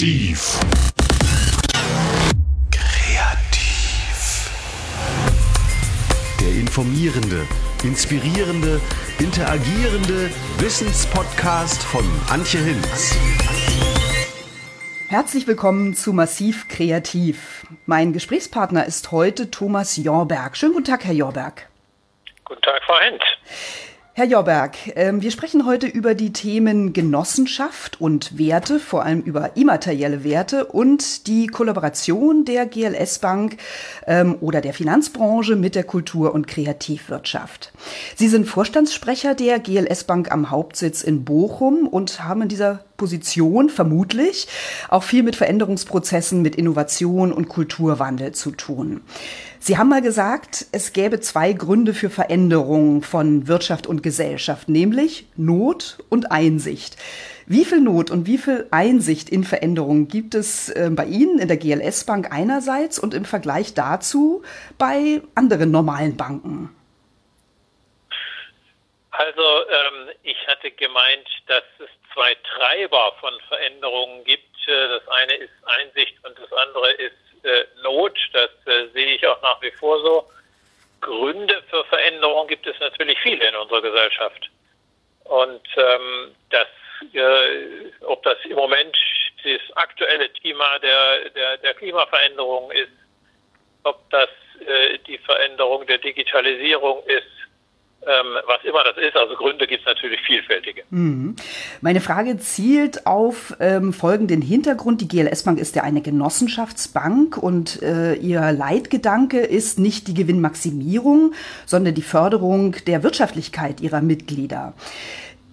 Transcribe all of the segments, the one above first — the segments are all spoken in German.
Massiv. Kreativ. Der informierende, inspirierende, interagierende Wissenspodcast von Antje Hinz. Herzlich willkommen zu Massiv Kreativ. Mein Gesprächspartner ist heute Thomas Jorberg. Schönen guten Tag, Herr Jorberg. Guten Tag, Frau Hent. Herr Jorberg, ähm, wir sprechen heute über die Themen Genossenschaft und Werte, vor allem über immaterielle Werte und die Kollaboration der GLS Bank ähm, oder der Finanzbranche mit der Kultur- und Kreativwirtschaft. Sie sind Vorstandssprecher der GLS Bank am Hauptsitz in Bochum und haben in dieser Position vermutlich auch viel mit Veränderungsprozessen, mit Innovation und Kulturwandel zu tun. Sie haben mal gesagt, es gäbe zwei Gründe für Veränderungen von Wirtschaft und Gesellschaft, nämlich Not und Einsicht. Wie viel Not und wie viel Einsicht in Veränderungen gibt es äh, bei Ihnen in der GLS Bank einerseits und im Vergleich dazu bei anderen normalen Banken? Also ähm, ich hatte gemeint, dass es zwei Treiber von Veränderungen gibt. Äh, das eine ist Einsicht und das andere ist äh, Not. Das äh, sehe ich auch nach wie vor so. Gründe für Veränderung gibt es natürlich viele in unserer Gesellschaft. Und ähm, das, äh, ob das im Moment das aktuelle Thema der, der, der Klimaveränderung ist, ob das äh, die Veränderung der Digitalisierung ist, was immer das ist. Also Gründe gibt es natürlich vielfältige. Mhm. Meine Frage zielt auf ähm, folgenden Hintergrund. Die GLS Bank ist ja eine Genossenschaftsbank und äh, ihr Leitgedanke ist nicht die Gewinnmaximierung, sondern die Förderung der Wirtschaftlichkeit ihrer Mitglieder.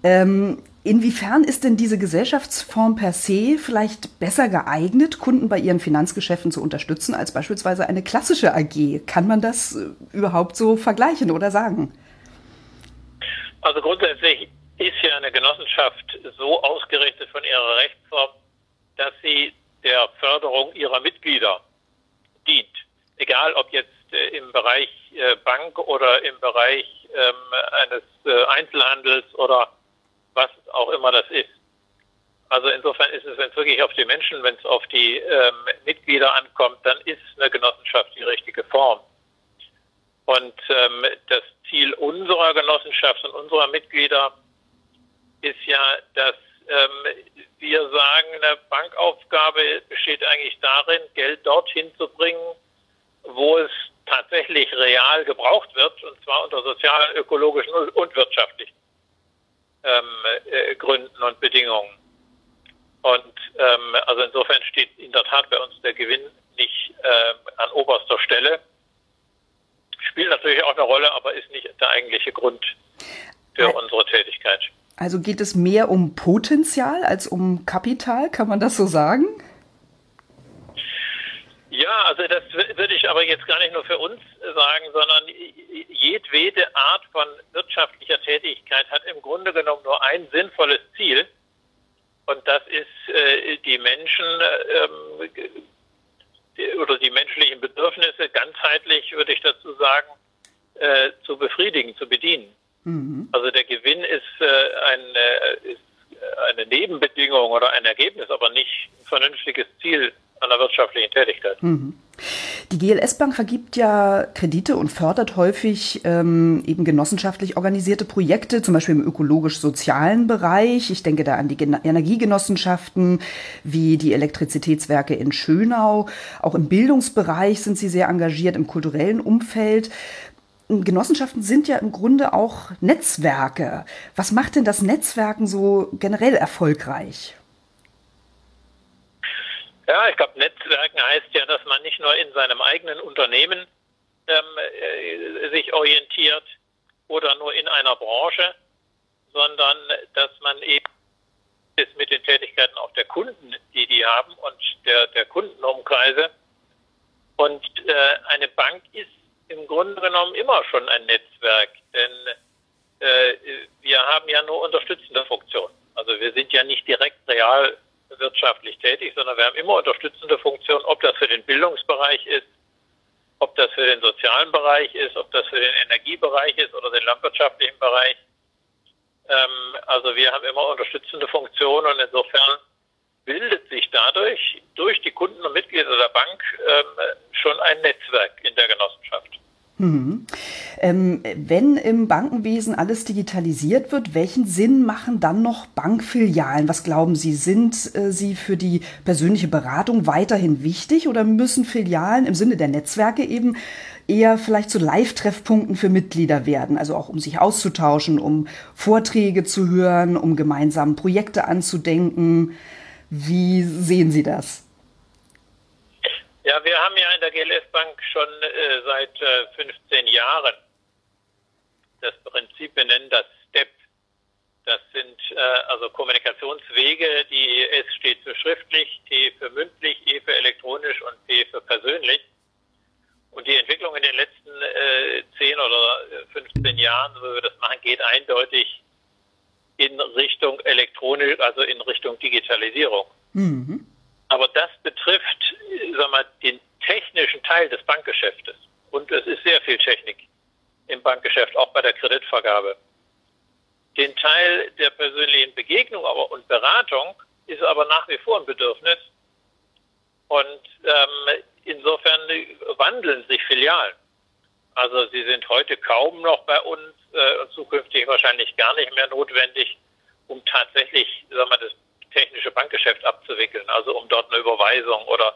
Ähm, Inwiefern ist denn diese Gesellschaftsform per se vielleicht besser geeignet, Kunden bei ihren Finanzgeschäften zu unterstützen, als beispielsweise eine klassische AG? Kann man das äh, überhaupt so vergleichen oder sagen? Also grundsätzlich ist ja eine Genossenschaft so ausgerichtet von ihrer Rechtsform, dass sie der Förderung ihrer Mitglieder dient. Egal ob jetzt äh, im Bereich äh, Bank oder im Bereich ähm, eines äh, Einzelhandels oder was auch immer das ist. Also insofern ist es, wenn es wirklich auf die Menschen, wenn es auf die ähm, Mitglieder ankommt, dann ist eine Genossenschaft die richtige Form. Und ähm, das Ziel unserer Genossenschaft und unserer Mitglieder ist ja, dass ähm, wir sagen, eine Bankaufgabe besteht eigentlich darin, Geld dorthin zu bringen, wo es tatsächlich real gebraucht wird, und zwar unter sozialen, ökologischen und wirtschaftlichen ähm, äh, Gründen und Bedingungen. Und ähm, also insofern steht in der Tat bei uns der Gewinn nicht äh, an oberster Stelle spielt natürlich auch eine Rolle, aber ist nicht der eigentliche Grund für also, unsere Tätigkeit. Also geht es mehr um Potenzial als um Kapital, kann man das so sagen? Ja, also das würde ich aber jetzt gar nicht nur für uns sagen, sondern jedwede Art von wirtschaftlicher Tätigkeit hat im Grunde genommen nur ein sinnvolles Ziel. Und das ist, äh, die Menschen ähm, oder die menschlichen Bedürfnisse ganzheitlich, würde ich dazu sagen, äh, zu befriedigen, zu bedienen. Mhm. Also der Gewinn ist, äh, eine, ist eine Nebenbedingung oder ein Ergebnis, aber nicht ein vernünftiges Ziel einer wirtschaftlichen Tätigkeit. Mhm. Die GLS Bank vergibt ja Kredite und fördert häufig ähm, eben genossenschaftlich organisierte Projekte, zum Beispiel im ökologisch-sozialen Bereich. Ich denke da an die Gen Energiegenossenschaften wie die Elektrizitätswerke in Schönau. Auch im Bildungsbereich sind sie sehr engagiert, im kulturellen Umfeld. Genossenschaften sind ja im Grunde auch Netzwerke. Was macht denn das Netzwerken so generell erfolgreich? Ja, ich glaube, Netzwerken heißt ja, dass man nicht nur in seinem eigenen Unternehmen ähm, äh, sich orientiert oder nur in einer Branche, sondern dass man eben ist mit den Tätigkeiten auch der Kunden, die die haben und der, der Kundenumkreise. Und äh, eine Bank ist im Grunde genommen immer schon ein Netzwerk, denn äh, wir haben ja nur unterstützende Funktionen. Also wir sind ja nicht direkt real wirtschaftlich tätig, sondern wir haben immer unterstützende Funktionen, ob das für den Bildungsbereich ist, ob das für den sozialen Bereich ist, ob das für den Energiebereich ist oder den landwirtschaftlichen Bereich. Ähm, also wir haben immer unterstützende Funktionen und insofern bildet sich dadurch durch die Kunden und Mitglieder der Bank ähm, schon ein Netzwerk in der Genossenschaft. Mhm. Ähm, wenn im Bankenwesen alles digitalisiert wird, welchen Sinn machen dann noch Bankfilialen? Was glauben Sie, sind äh, sie für die persönliche Beratung weiterhin wichtig oder müssen Filialen im Sinne der Netzwerke eben eher vielleicht zu Live-Treffpunkten für Mitglieder werden, also auch um sich auszutauschen, um Vorträge zu hören, um gemeinsam Projekte anzudenken? Wie sehen Sie das? Ja, wir haben ja in der GLS Bank schon äh, seit äh, 15 Jahren das Prinzip, wir nennen das STEP. Das sind äh, also Kommunikationswege, die S steht für schriftlich, T für mündlich, E für elektronisch und P für persönlich. Und die Entwicklung in den letzten äh, 10 oder 15 äh, Jahren, wo wir das machen, geht eindeutig in Richtung elektronisch, also in Richtung Digitalisierung. Mhm. Aber das betrifft, sag mal, den technischen Teil des Bankgeschäftes. Und es ist sehr viel Technik im Bankgeschäft, auch bei der Kreditvergabe. Den Teil der persönlichen Begegnung aber und Beratung ist aber nach wie vor ein Bedürfnis. Und ähm, insofern wandeln sich Filialen. Also sie sind heute kaum noch bei uns äh, und zukünftig wahrscheinlich gar nicht mehr notwendig, um tatsächlich sagen wir, das technische Bankgeschäft abzuwickeln, also um dort eine Überweisung oder,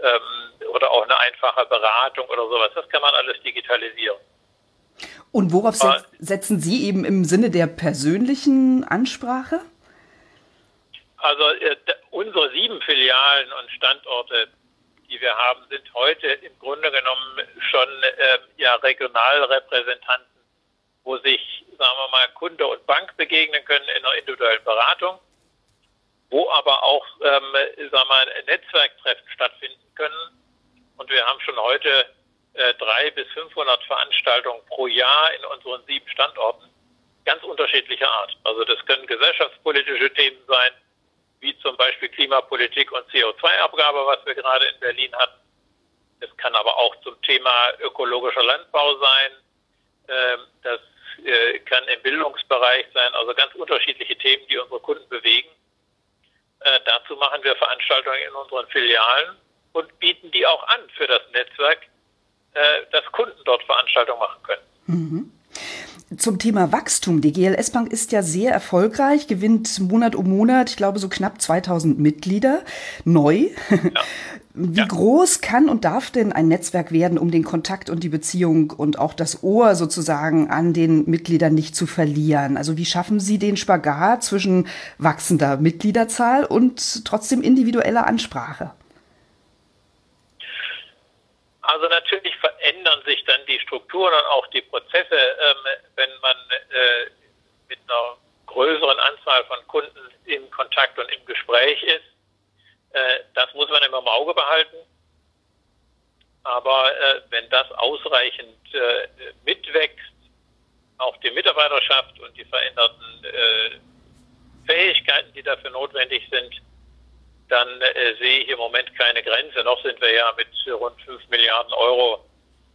ähm, oder auch eine einfache Beratung oder sowas. Das kann man alles digitalisieren. Und worauf Aber, setzen Sie eben im Sinne der persönlichen Ansprache? Also äh, unsere sieben Filialen und Standorte, die wir haben, sind heute im Grunde genommen schon äh, ja, Regionalrepräsentanten, wo sich, sagen wir mal, Kunde und Bank begegnen können in einer individuellen Beratung wo aber auch ähm, sagen wir, Netzwerktreffen stattfinden können. Und wir haben schon heute äh, drei bis 500 Veranstaltungen pro Jahr in unseren sieben Standorten, ganz unterschiedlicher Art. Also das können gesellschaftspolitische Themen sein, wie zum Beispiel Klimapolitik und CO2-Abgabe, was wir gerade in Berlin hatten. Es kann aber auch zum Thema ökologischer Landbau sein. Ähm, das äh, kann im Bildungsbereich sein, also ganz unterschiedliche Themen, die unsere Kunden bewegen. Äh, dazu machen wir Veranstaltungen in unseren Filialen und bieten die auch an für das Netzwerk, äh, dass Kunden dort Veranstaltungen machen können. Mhm. Zum Thema Wachstum. Die GLS Bank ist ja sehr erfolgreich, gewinnt Monat um Monat, ich glaube, so knapp 2000 Mitglieder neu. Ja. Wie ja. groß kann und darf denn ein Netzwerk werden, um den Kontakt und die Beziehung und auch das Ohr sozusagen an den Mitgliedern nicht zu verlieren? Also wie schaffen Sie den Spagat zwischen wachsender Mitgliederzahl und trotzdem individueller Ansprache? Also natürlich verändern sich dann die Strukturen und auch die Prozesse, ähm, wenn man äh, mit einer größeren Anzahl von Kunden in Kontakt und im Gespräch ist. Äh, das muss man immer im Auge behalten. Aber äh, wenn das ausreichend äh, mitwächst, auch die Mitarbeiterschaft und die veränderten äh, Fähigkeiten, die dafür notwendig sind, dann äh, sehe ich im Moment keine Grenze. Noch sind wir ja mit rund 5 Milliarden Euro,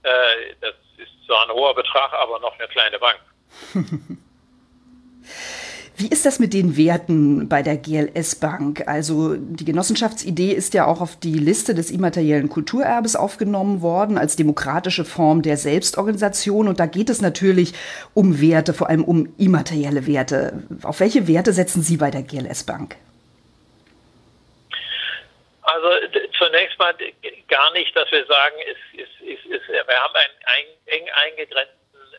das ist zwar ein hoher Betrag, aber noch eine kleine Bank. Wie ist das mit den Werten bei der GLS Bank? Also die Genossenschaftsidee ist ja auch auf die Liste des immateriellen Kulturerbes aufgenommen worden als demokratische Form der Selbstorganisation. Und da geht es natürlich um Werte, vor allem um immaterielle Werte. Auf welche Werte setzen Sie bei der GLS Bank? Also zunächst mal gar nicht, dass wir sagen, es, es, es, wir haben einen ein, eng eingegrenzten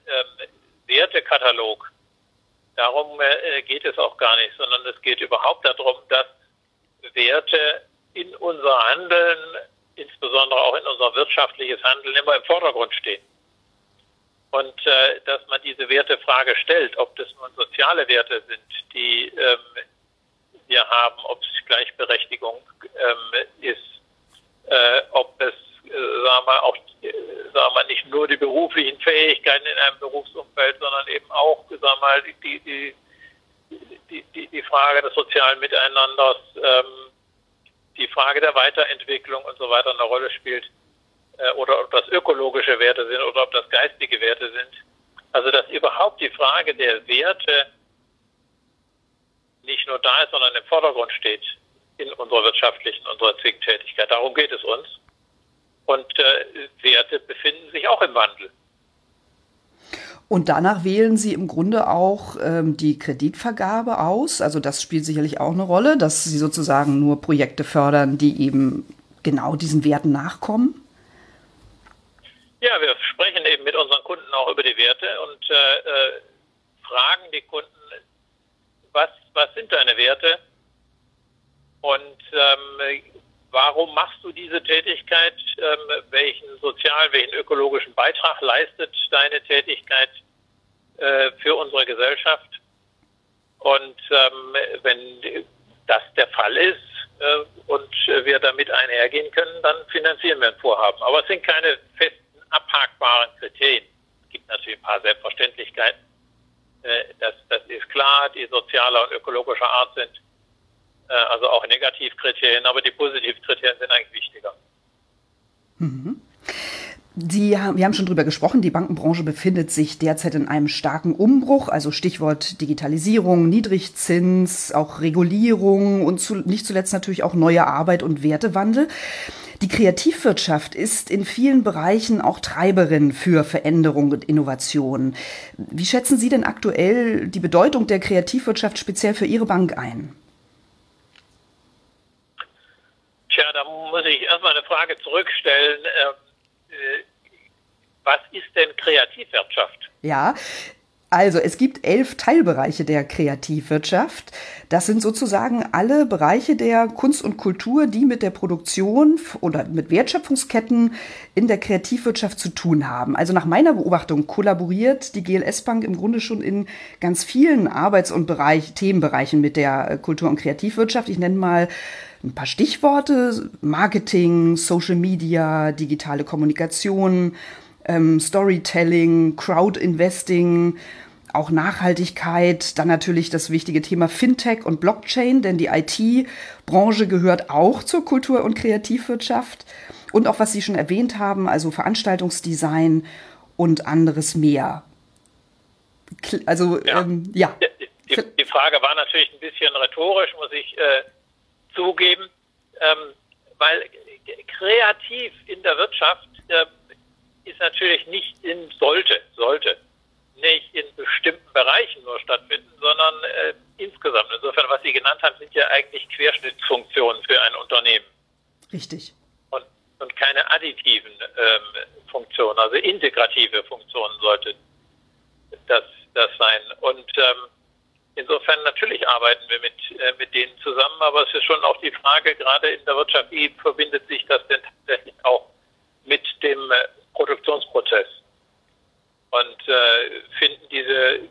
ähm, Wertekatalog Darum äh, geht es auch gar nicht, sondern es geht überhaupt darum, dass Werte in unser Handeln, insbesondere auch in unser wirtschaftliches Handeln, immer im Vordergrund stehen. Und äh, dass man diese Wertefrage stellt, ob das nun soziale Werte sind, die ähm, wir haben, ob es Gleichberechtigung ähm, ist, äh, ob es, äh, sagen wir, auch sagen wir, nicht nur die beruflichen Fähigkeiten in einem Berufsumfeld, sondern eben auch, sagen wir, die, die, die, die, die Frage des sozialen Miteinanders, ähm, die Frage der Weiterentwicklung und so weiter eine Rolle spielt, äh, oder ob das ökologische Werte sind oder ob das geistige Werte sind. Also dass überhaupt die Frage der Werte nicht nur da ist, sondern im Vordergrund steht, in unserer wirtschaftlichen, unserer Zwingtätigkeit. Darum geht es uns. Und äh, Werte befinden sich auch im Wandel. Und danach wählen Sie im Grunde auch ähm, die Kreditvergabe aus. Also das spielt sicherlich auch eine Rolle, dass Sie sozusagen nur Projekte fördern, die eben genau diesen Werten nachkommen. Ja, wir sprechen eben mit unseren Kunden auch über die Werte und äh, äh fragen die Kunden, was, was sind deine Werte und ähm, warum machst du diese Tätigkeit, ähm, welchen sozialen, welchen ökologischen Beitrag leistet deine Tätigkeit äh, für unsere Gesellschaft. Und ähm, wenn das der Fall ist äh, und wir damit einhergehen können, dann finanzieren wir ein Vorhaben. Aber es sind keine festen, abhakbaren Kriterien. Es gibt natürlich ein paar Selbstverständlichkeiten. Äh, das, das ist klar, die sozialer und ökologischer Art sind also auch Negativkriterien, aber die Positivkriterien sind eigentlich wichtiger. Mhm. Sie, wir haben schon drüber gesprochen, die Bankenbranche befindet sich derzeit in einem starken Umbruch, also Stichwort Digitalisierung, Niedrigzins, auch Regulierung und zu, nicht zuletzt natürlich auch neue Arbeit und Wertewandel. Die Kreativwirtschaft ist in vielen Bereichen auch Treiberin für Veränderung und Innovation. Wie schätzen Sie denn aktuell die Bedeutung der Kreativwirtschaft speziell für Ihre Bank ein? Tja, da muss ich erstmal eine Frage zurückstellen. Ähm, äh, was ist denn Kreativwirtschaft? Ja, also es gibt elf Teilbereiche der Kreativwirtschaft. Das sind sozusagen alle Bereiche der Kunst und Kultur, die mit der Produktion oder mit Wertschöpfungsketten in der Kreativwirtschaft zu tun haben. Also nach meiner Beobachtung kollaboriert die GLS Bank im Grunde schon in ganz vielen Arbeits- und Bereich, Themenbereichen mit der Kultur- und Kreativwirtschaft. Ich nenne mal ein paar Stichworte. Marketing, Social Media, digitale Kommunikation, ähm, Storytelling, Crowd-Investing, auch Nachhaltigkeit, dann natürlich das wichtige Thema Fintech und Blockchain, denn die IT-Branche gehört auch zur Kultur- und Kreativwirtschaft. Und auch was Sie schon erwähnt haben, also Veranstaltungsdesign und anderes mehr. Also, ja. Ähm, ja. Die, die, Frage war natürlich ein bisschen rhetorisch, muss ich äh, zugeben, ähm, weil kreativ in der Wirtschaft äh, ist natürlich nicht in sollte, sollte nicht in bestimmten Bereichen nur stattfinden, sondern äh, insgesamt. Insofern, was Sie genannt haben, sind ja eigentlich Querschnittsfunktionen für ein Unternehmen. Richtig. Und, und keine additiven ähm, Funktionen, also integrative Funktionen sollte das, das sein. Und ähm, Insofern natürlich arbeiten wir mit, äh, mit denen zusammen, aber es ist schon auch die Frage, gerade in der Wirtschaft, wie verbindet sich das denn tatsächlich auch mit dem äh, Produktionsprozess? Und äh, finden diese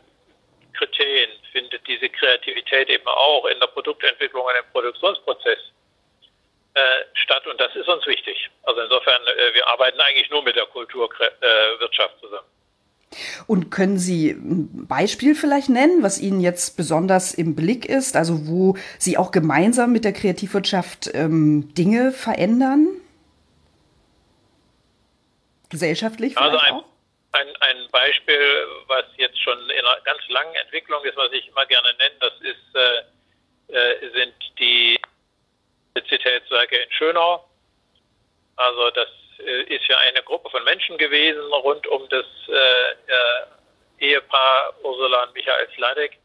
Kriterien, findet diese Kreativität eben auch in der Produktentwicklung und im Produktionsprozess äh, statt? Und das ist uns wichtig. Also insofern, äh, wir arbeiten eigentlich nur mit der Kulturwirtschaft äh, zusammen. Und können Sie ein Beispiel vielleicht nennen, was Ihnen jetzt besonders im Blick ist, also wo Sie auch gemeinsam mit der Kreativwirtschaft ähm, Dinge verändern? Gesellschaftlich vielleicht also ein, auch? Ein, ein Beispiel, was jetzt schon in einer ganz langen Entwicklung ist, was ich immer gerne nenne, das ist, äh, äh, sind die Elektrizitätswerke in Schönau. Also das äh, ist ja eine Gruppe von Menschen gewesen rund um das äh, äh, Ehepaar Ursula und Michael Sladek,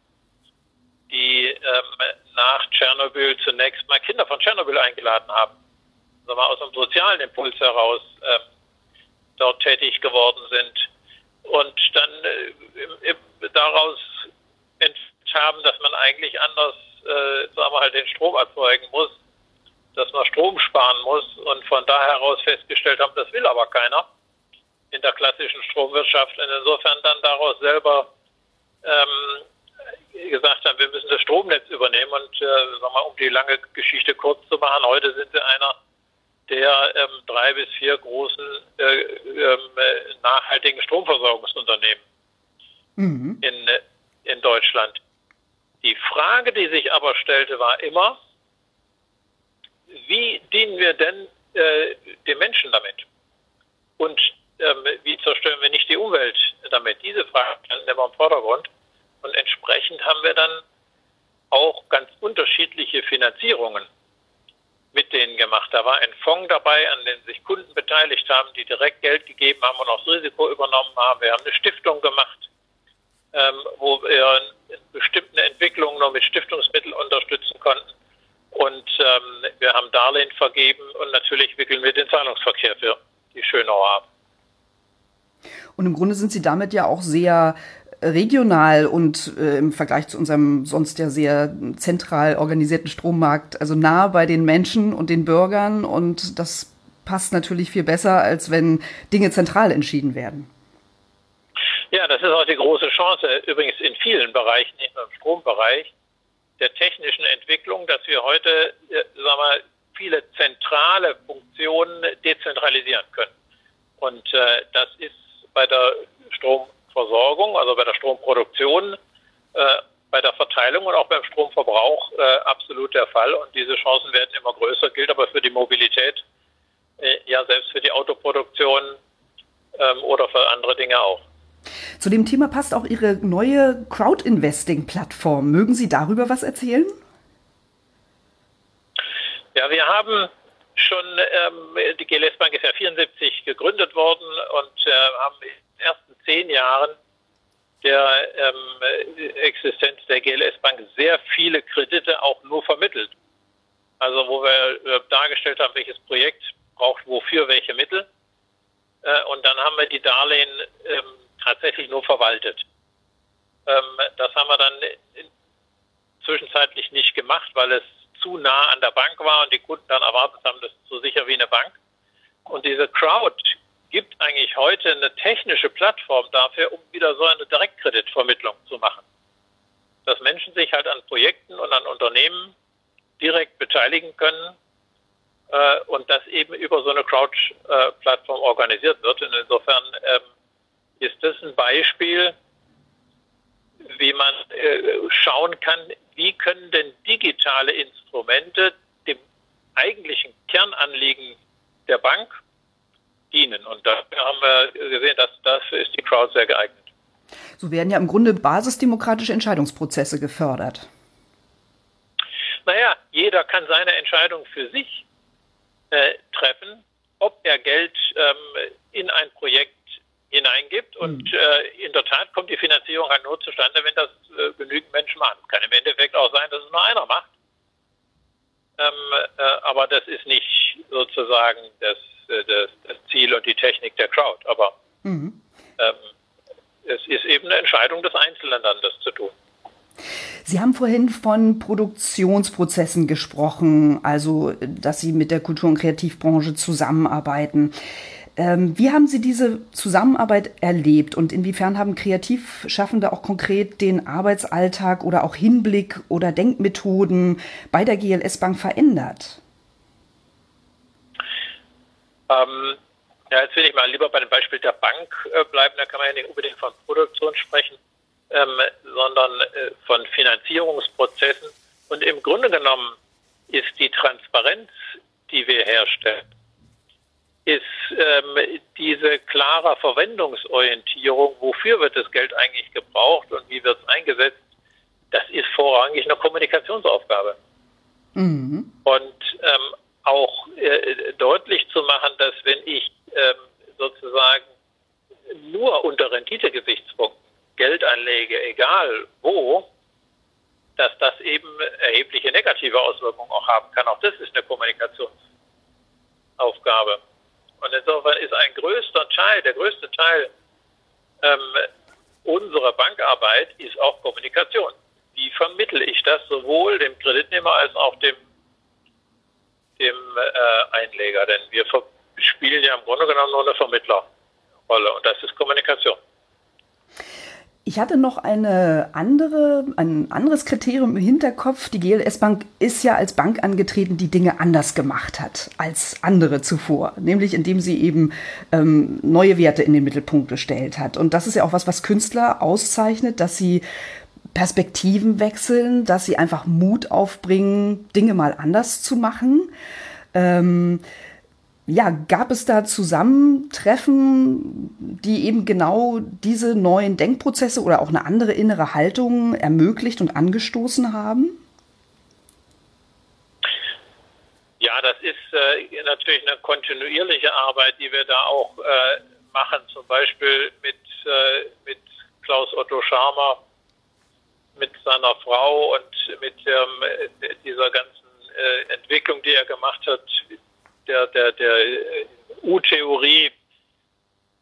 die ähm, nach Tschernobyl zunächst mal Kinder von Tschernobyl eingeladen haben. Also mal aus einem sozialen Impuls heraus ähm, dort tätig geworden sind und dann äh, daraus haben, dass man eigentlich anders, äh, sagen wir halt, den Strom erzeugen muss dass man Strom sparen muss und von da heraus festgestellt haben, das will aber keiner in der klassischen Stromwirtschaft. Und insofern dann daraus selber ähm, gesagt haben, wir müssen das Stromnetz übernehmen und äh, sagen wir, um die lange Geschichte kurz zu machen, heute sind wir einer der ähm, drei bis vier großen äh, äh, nachhaltigen Stromversorgungsunternehmen mhm. in, in Deutschland. Die Frage, die sich aber stellte, war immer, wie dienen wir denn äh, den Menschen damit? Und ähm, wie zerstören wir nicht die Umwelt damit? Diese Frage standen immer im Vordergrund. Und entsprechend haben wir dann auch ganz unterschiedliche Finanzierungen mit denen gemacht. Da war ein Fonds dabei, an dem sich Kunden beteiligt haben, die direkt Geld gegeben haben und auch das Risiko übernommen haben. Wir haben eine Stiftung gemacht, ähm, wo wir bestimmte Entwicklungen nur mit Stiftungsmitteln unterstützen konnten. Und ähm, wir haben Darlehen vergeben und natürlich wickeln wir den Zahlungsverkehr für die Schönauer ab. Und im Grunde sind Sie damit ja auch sehr regional und äh, im Vergleich zu unserem sonst ja sehr zentral organisierten Strommarkt, also nah bei den Menschen und den Bürgern und das passt natürlich viel besser, als wenn Dinge zentral entschieden werden. Ja, das ist auch die große Chance, übrigens in vielen Bereichen, nicht nur im Strombereich, der technischen Entwicklung, dass wir heute, äh, sagen wir, viele zentrale Funktionen dezentralisieren können. Und äh, das ist bei der Strom Versorgung, also bei der Stromproduktion, äh, bei der Verteilung und auch beim Stromverbrauch äh, absolut der Fall. Und diese Chancen werden immer größer, gilt aber für die Mobilität, äh, ja selbst für die Autoproduktion ähm, oder für andere Dinge auch. Zu dem Thema passt auch Ihre neue Crowd-Investing-Plattform. Mögen Sie darüber was erzählen? Ja, wir haben schon, ähm, die GLS Bank ist ja 74 gegründet worden und äh, haben zehn Jahren der ähm, Existenz der GLS Bank sehr viele Kredite auch nur vermittelt. Also wo wir äh, dargestellt haben, welches Projekt braucht wofür welche Mittel. Äh, und dann haben wir die Darlehen ähm, tatsächlich nur verwaltet. Ähm, das haben wir dann zwischenzeitlich nicht gemacht, weil es zu nah an der Bank war und die Kunden dann erwartet haben, das ist so sicher wie eine Bank. Und diese Crowd gibt eigentlich heute eine technische Plattform dafür, um wieder so eine Direktkreditvermittlung zu machen. Dass Menschen sich halt an Projekten und an Unternehmen direkt beteiligen können äh, und das eben über so eine Crowd-Plattform organisiert wird. Und insofern ähm, ist das ein Beispiel, wie man äh, schauen kann, wie können denn digitale Instrumente dem eigentlichen Kernanliegen der Bank dienen. Und dafür haben wir gesehen, dass dafür ist die Crowd sehr geeignet. So werden ja im Grunde basisdemokratische Entscheidungsprozesse gefördert. Naja, jeder kann seine Entscheidung für sich äh, treffen, ob er Geld ähm, in ein Projekt hineingibt. Und mhm. äh, in der Tat kommt die Finanzierung halt nur zustande, wenn das äh, genügend Menschen machen. Es kann im Endeffekt auch sein, dass es nur einer macht. Ähm, äh, aber das ist nicht sozusagen das äh, das, das, Ziel und die Technik der Crowd. Aber mhm. ähm, es ist eben eine Entscheidung des Einzelnen dann, das zu tun. Sie haben vorhin von Produktionsprozessen gesprochen, also dass Sie mit der Kultur- und Kreativbranche zusammenarbeiten. Ähm, wie haben Sie diese Zusammenarbeit erlebt und inwiefern haben Kreativschaffende auch konkret den Arbeitsalltag oder auch Hinblick oder Denkmethoden bei der GLS Bank verändert? Ähm, ja, jetzt will ich mal lieber bei dem Beispiel der Bank äh, bleiben. Da kann man ja nicht unbedingt von Produktion sprechen, ähm, sondern äh, von Finanzierungsprozessen. Und im Grunde genommen ist die Transparenz, die wir herstellen, ist ähm, diese klare Verwendungsorientierung, wofür wird das Geld eigentlich gebraucht und wie wird es eingesetzt, das ist vorrangig eine Kommunikationsaufgabe. Mhm. Und ähm, auch äh, deutlich zu machen, dass wenn ich ähm, sozusagen nur unter Renditegesichtspunkten Geld anlege, egal wo, dass das eben erhebliche negative Auswirkungen auch haben kann. Auch das ist eine Kommunikationsaufgabe. Und insofern ist ein größter Teil, der größte Teil ähm, unserer Bankarbeit ist auch Kommunikation. Wie vermittle ich das sowohl dem Kreditnehmer als auch dem dem äh, Einleger. Denn wir spielen ja im Grunde genommen nur eine Vermittlerrolle und das ist Kommunikation. Ich hatte noch eine andere, ein anderes Kriterium im Hinterkopf. Die GLS Bank ist ja als Bank angetreten, die Dinge anders gemacht hat als andere zuvor, nämlich indem sie eben ähm, neue Werte in den Mittelpunkt gestellt hat. Und das ist ja auch was, was Künstler auszeichnet, dass sie Perspektiven wechseln, dass sie einfach Mut aufbringen, Dinge mal anders zu machen. Ähm, ja, gab es da Zusammentreffen, die eben genau diese neuen Denkprozesse oder auch eine andere innere Haltung ermöglicht und angestoßen haben? Ja, das ist äh, natürlich eine kontinuierliche Arbeit, die wir da auch äh, machen, zum Beispiel mit, äh, mit Klaus Otto Scharmer, mit seiner Frau und mit ähm, dieser ganzen äh, Entwicklung, die er gemacht hat, der, der, der U-Theorie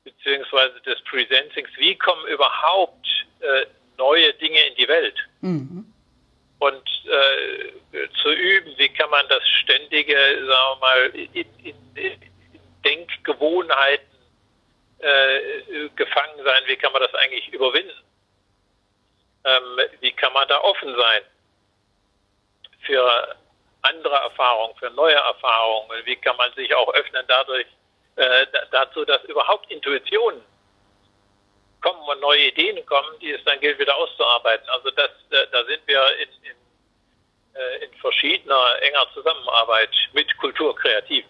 beziehungsweise des Presentings. Wie kommen überhaupt äh, neue Dinge in die Welt? Mhm. Und äh, zu üben, wie kann man das ständige, sagen wir mal, in, in, in Denkgewohnheiten äh, gefangen sein, wie kann man das eigentlich überwinden? Ähm, wie kann man da offen sein für andere Erfahrungen, für neue Erfahrungen? Wie kann man sich auch öffnen dadurch äh, dazu, dass überhaupt Intuitionen kommen und neue Ideen kommen, die es dann gilt wieder auszuarbeiten. Also das, äh, da sind wir in, in, äh, in verschiedener enger Zusammenarbeit mit Kulturkreativen.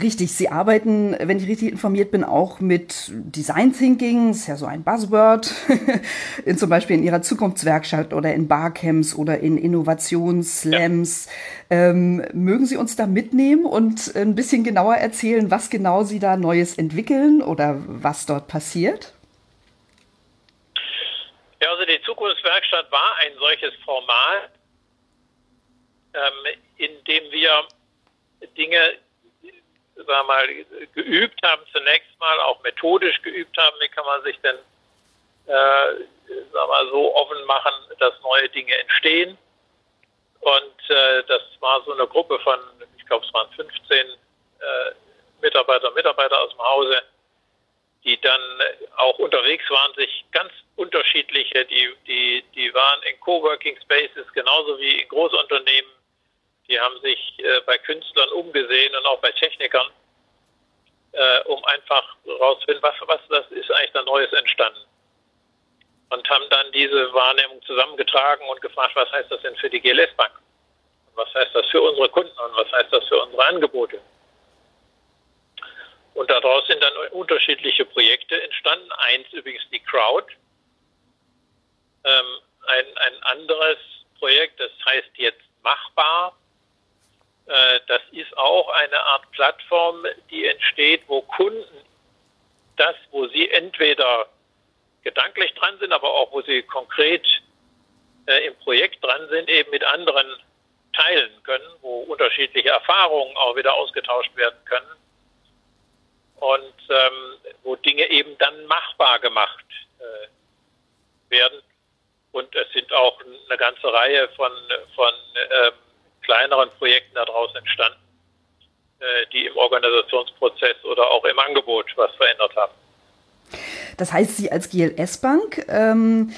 Richtig, Sie arbeiten, wenn ich richtig informiert bin, auch mit Design Thinking, ist ja so ein Buzzword, in, zum Beispiel in Ihrer Zukunftswerkstatt oder in Barcamps oder in Innovationsslams. Ja. Ähm, mögen Sie uns da mitnehmen und ein bisschen genauer erzählen, was genau Sie da Neues entwickeln oder was dort passiert? Ja, also die Zukunftswerkstatt war ein solches Format, ähm, in dem wir Dinge sagen mal, geübt haben, zunächst mal auch methodisch geübt haben, wie kann man sich denn äh, sagen mal, so offen machen, dass neue Dinge entstehen. Und äh, das war so eine Gruppe von, ich glaube, es waren 15 äh, Mitarbeiter Mitarbeiter aus dem Hause, die dann auch unterwegs waren, sich ganz unterschiedliche, die, die, die waren in Coworking Spaces genauso wie in Großunternehmen die haben sich äh, bei Künstlern umgesehen und auch bei Technikern, äh, um einfach herauszufinden, was, was das ist eigentlich da Neues entstanden. Und haben dann diese Wahrnehmung zusammengetragen und gefragt, was heißt das denn für die GLS Bank? Und was heißt das für unsere Kunden und was heißt das für unsere Angebote? Und daraus sind dann unterschiedliche Projekte entstanden. Eins übrigens die Crowd. Ähm, ein, ein anderes Projekt, das heißt jetzt Machbar. Äh, das ist auch eine Art Plattform, die entsteht, wo Kunden das, wo sie entweder gedanklich dran sind, aber auch wo sie konkret äh, im Projekt dran sind, eben mit anderen teilen können, wo unterschiedliche Erfahrungen auch wieder ausgetauscht werden können und ähm, wo Dinge eben dann machbar gemacht äh, werden. Und es sind auch eine ganze Reihe von, von ähm, kleineren Projekten daraus entstanden, äh, die im Organisationsprozess oder auch im Angebot was verändert haben. Das heißt, Sie als GLS-Bank ähm,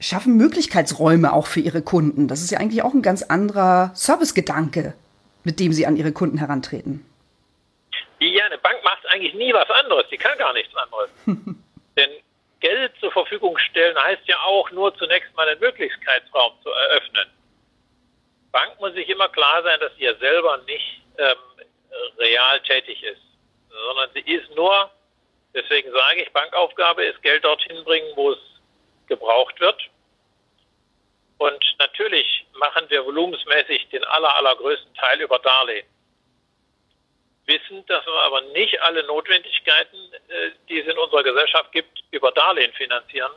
schaffen Möglichkeitsräume auch für Ihre Kunden. Das ist ja eigentlich auch ein ganz anderer Servicegedanke, mit dem Sie an Ihre Kunden herantreten. Ja, eine Bank macht eigentlich nie was anderes. Die kann gar nichts anderes. Denn Geld zur Verfügung stellen heißt ja auch nur zunächst mal einen Möglichkeitsraum zu eröffnen. Bank muss sich immer klar sein, dass sie ja selber nicht ähm, real tätig ist, sondern sie ist nur, deswegen sage ich, Bankaufgabe ist Geld dorthin bringen, wo es gebraucht wird. Und natürlich machen wir volumensmäßig den aller, allergrößten Teil über Darlehen. Wissen, dass wir aber nicht alle Notwendigkeiten, äh, die es in unserer Gesellschaft gibt, über Darlehen finanzieren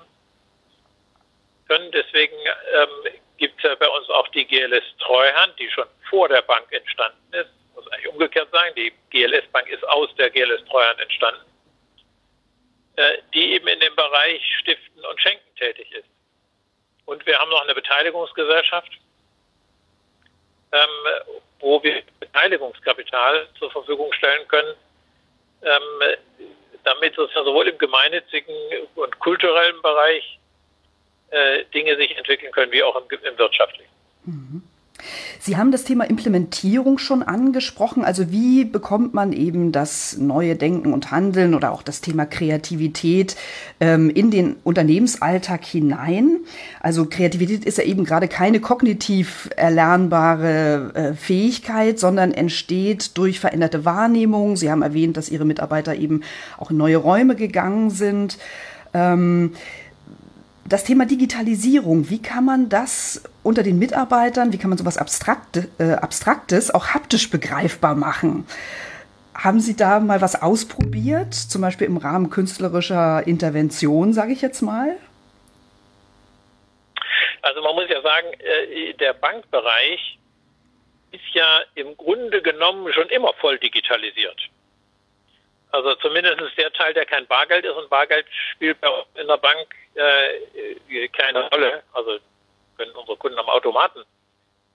können. Deswegen ähm, gibt es ja bei uns auch die GLS Treuhand, die schon vor der Bank entstanden ist. Muss eigentlich umgekehrt sagen, die GLS Bank ist aus der GLS Treuhand entstanden, äh, die eben in dem Bereich Stiften und Schenken tätig ist. Und wir haben noch eine Beteiligungsgesellschaft, ähm, wo wir Beteiligungskapital zur Verfügung stellen können, ähm, damit sowohl im gemeinnützigen und kulturellen Bereich äh, Dinge sich entwickeln können, wie auch im, im wirtschaftlichen. Mhm. Sie haben das Thema Implementierung schon angesprochen. Also wie bekommt man eben das neue Denken und Handeln oder auch das Thema Kreativität ähm, in den Unternehmensalltag hinein? Also Kreativität ist ja eben gerade keine kognitiv erlernbare äh, Fähigkeit, sondern entsteht durch veränderte Wahrnehmung. Sie haben erwähnt, dass Ihre Mitarbeiter eben auch in neue Räume gegangen sind. Ähm, das Thema Digitalisierung, wie kann man das unter den Mitarbeitern, wie kann man sowas Abstrakte, äh, Abstraktes auch haptisch begreifbar machen? Haben Sie da mal was ausprobiert, zum Beispiel im Rahmen künstlerischer Intervention, sage ich jetzt mal? Also man muss ja sagen, äh, der Bankbereich ist ja im Grunde genommen schon immer voll digitalisiert. Also zumindest der Teil, der kein Bargeld ist und Bargeld spielt bei uns in der Bank äh, keine Rolle. Also können unsere Kunden am Automaten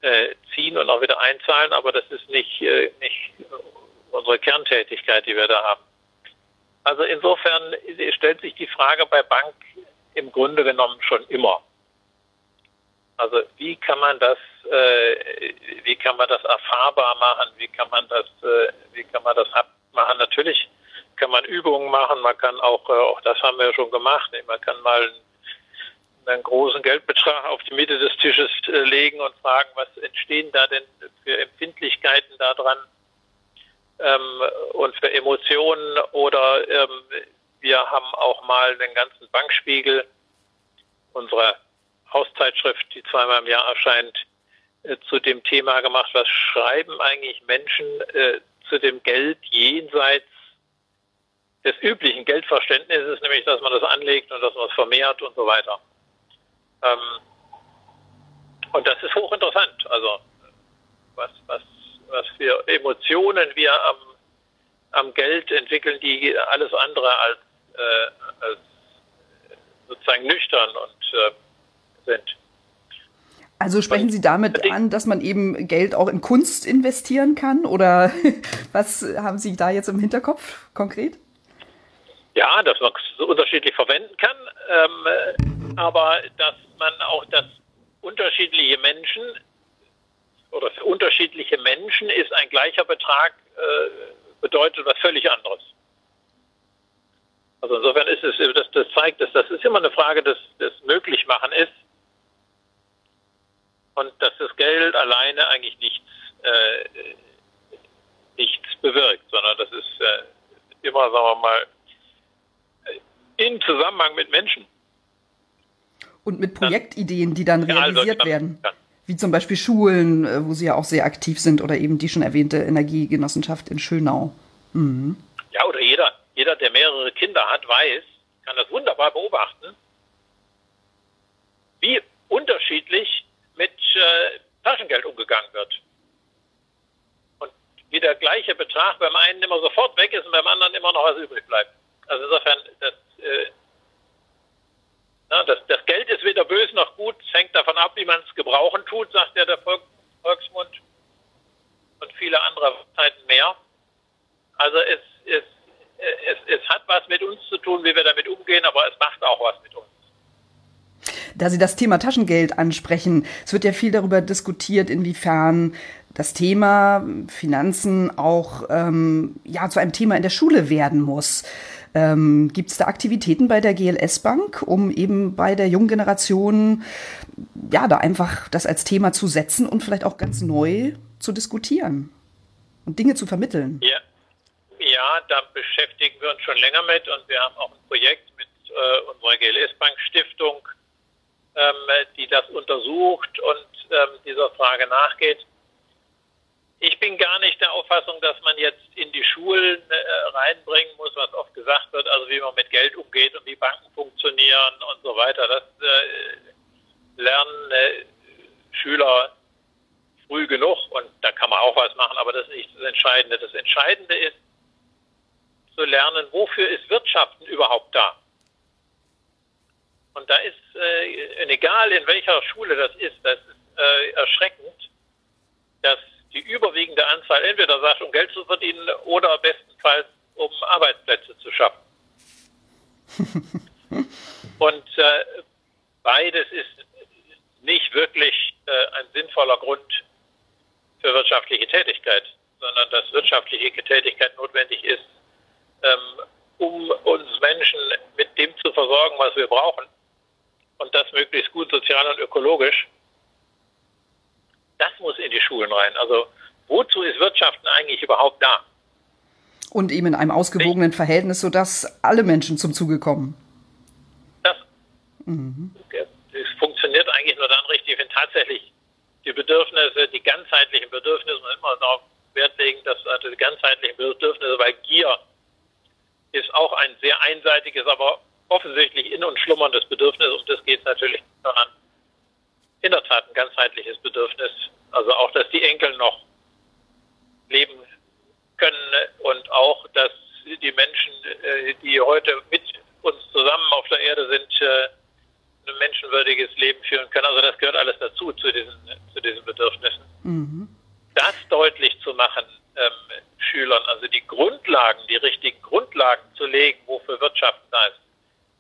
äh, ziehen und auch wieder einzahlen, aber das ist nicht, äh, nicht unsere Kerntätigkeit, die wir da haben. Also insofern stellt sich die Frage bei Bank im Grunde genommen schon immer. Also wie kann man das, äh, wie kann man das erfahrbar machen? Wie kann man das, äh, wie kann man das machen? Natürlich kann man Übungen machen. Man kann auch, äh, auch das haben wir schon gemacht. Man kann mal einen großen Geldbetrag auf die Mitte des Tisches äh, legen und fragen, was entstehen da denn für Empfindlichkeiten da dran ähm, und für Emotionen oder ähm, wir haben auch mal den ganzen Bankspiegel, unsere Hauszeitschrift, die zweimal im Jahr erscheint, äh, zu dem Thema gemacht, was schreiben eigentlich Menschen äh, zu dem Geld jenseits des üblichen Geldverständnisses, nämlich dass man das anlegt und dass man es vermehrt und so weiter. Ähm, und das ist hochinteressant. Also was, was, was für Emotionen wir am, am Geld entwickeln, die alles andere als, äh, als sozusagen nüchtern und äh, sind. Also sprechen Sie damit an, dass man eben Geld auch in Kunst investieren kann? Oder was haben Sie da jetzt im Hinterkopf konkret? Ja, dass man es unterschiedlich verwenden kann, ähm, aber dass man auch das unterschiedliche Menschen oder für unterschiedliche Menschen ist ein gleicher Betrag äh, bedeutet was völlig anderes. Also insofern ist es, das, das zeigt es, das ist immer eine Frage des, des Möglichmachen ist und dass das Geld alleine eigentlich nichts, äh, nichts bewirkt, sondern das ist äh, immer, sagen wir mal, in Zusammenhang mit Menschen. Und mit Projektideen, die dann realisiert werden. Wie zum Beispiel Schulen, äh, wo Sie ja auch sehr aktiv sind, oder eben die schon erwähnte Energiegenossenschaft in Schönau. Mhm. Ja, oder jeder, jeder, der mehrere Kinder hat, weiß, kann das wunderbar beobachten, wie unterschiedlich mit äh, Taschengeld umgegangen wird. Und wie der gleiche Betrag beim einen immer sofort weg ist und beim anderen immer noch was übrig bleibt. Also insofern, das äh, na, das, das, Geld ist weder böse noch gut, es hängt davon ab, wie man es gebrauchen tut, sagt ja der Volk, Volksmund und viele andere Zeiten mehr. Also es, es, es, es hat was mit uns zu tun, wie wir damit umgehen, aber es macht auch was mit uns. Da Sie das Thema Taschengeld ansprechen, es wird ja viel darüber diskutiert, inwiefern das Thema Finanzen auch ähm, ja, zu einem Thema in der Schule werden muss. Ähm, Gibt es da Aktivitäten bei der GLS Bank, um eben bei der jungen Generation ja da einfach das als Thema zu setzen und vielleicht auch ganz neu zu diskutieren und Dinge zu vermitteln? Ja, ja da beschäftigen wir uns schon länger mit und wir haben auch ein Projekt mit äh, unserer GLS Bank Stiftung, ähm, die das untersucht und ähm, dieser Frage nachgeht. Ich bin gar nicht der Auffassung, dass man jetzt in die Schulen äh, reinbringen muss, was oft gesagt wird, also wie man mit Geld umgeht und wie Banken funktionieren und so weiter. Das äh, lernen äh, Schüler früh genug und da kann man auch was machen, aber das ist nicht das Entscheidende. Das Entscheidende ist zu lernen, wofür ist Wirtschaften überhaupt da? Und da ist, äh, egal in welcher Schule das ist, das ist äh, erschreckend, dass die überwiegende Anzahl entweder sagt, um Geld zu verdienen oder bestenfalls um Arbeitsplätze zu schaffen. Und äh, beides ist nicht wirklich äh, ein sinnvoller Grund für wirtschaftliche Tätigkeit, sondern dass wirtschaftliche Tätigkeit notwendig ist, ähm, um uns Menschen mit dem zu versorgen, was wir brauchen. Und das möglichst gut sozial und ökologisch. Das muss in die Schulen rein. Also wozu ist Wirtschaften eigentlich überhaupt da? Und eben in einem ausgewogenen Verhältnis, sodass alle Menschen zum Zuge kommen. Das, Mhm. Es funktioniert eigentlich nur dann richtig, wenn tatsächlich die Bedürfnisse, die ganzheitlichen Bedürfnisse, man immer darauf Wert legen, dass also die ganzheitlichen Bedürfnisse, weil Gier ist auch ein sehr einseitiges, aber offensichtlich in uns schlummerndes Bedürfnis, um das geht es natürlich nicht, sondern in der Tat ein ganzheitliches Bedürfnis. Also auch, dass die Enkel noch leben können und auch, dass die Menschen, äh, die heute mit uns zusammen auf der Erde sind, äh, ein menschenwürdiges Leben führen können. Also das gehört alles dazu, zu diesen, zu diesen Bedürfnissen. Mhm. Das deutlich zu machen, ähm, Schülern, also die Grundlagen, die richtigen Grundlagen zu legen, wofür Wirtschaft da ist.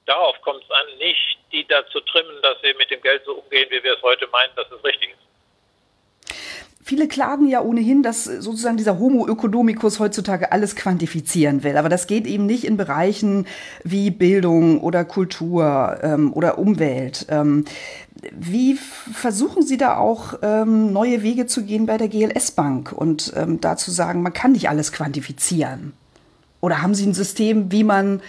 Darauf kommt es an, nicht die dazu trimmen, dass sie mit dem Geld so umgehen, wie wir es heute meinen, dass es richtig ist. Viele klagen ja ohnehin, dass sozusagen dieser Homo economicus heutzutage alles quantifizieren will. Aber das geht eben nicht in Bereichen wie Bildung oder Kultur ähm, oder Umwelt. Ähm, wie versuchen Sie da auch ähm, neue Wege zu gehen bei der GLS Bank und ähm, da zu sagen, man kann nicht alles quantifizieren? Oder haben Sie ein System, wie man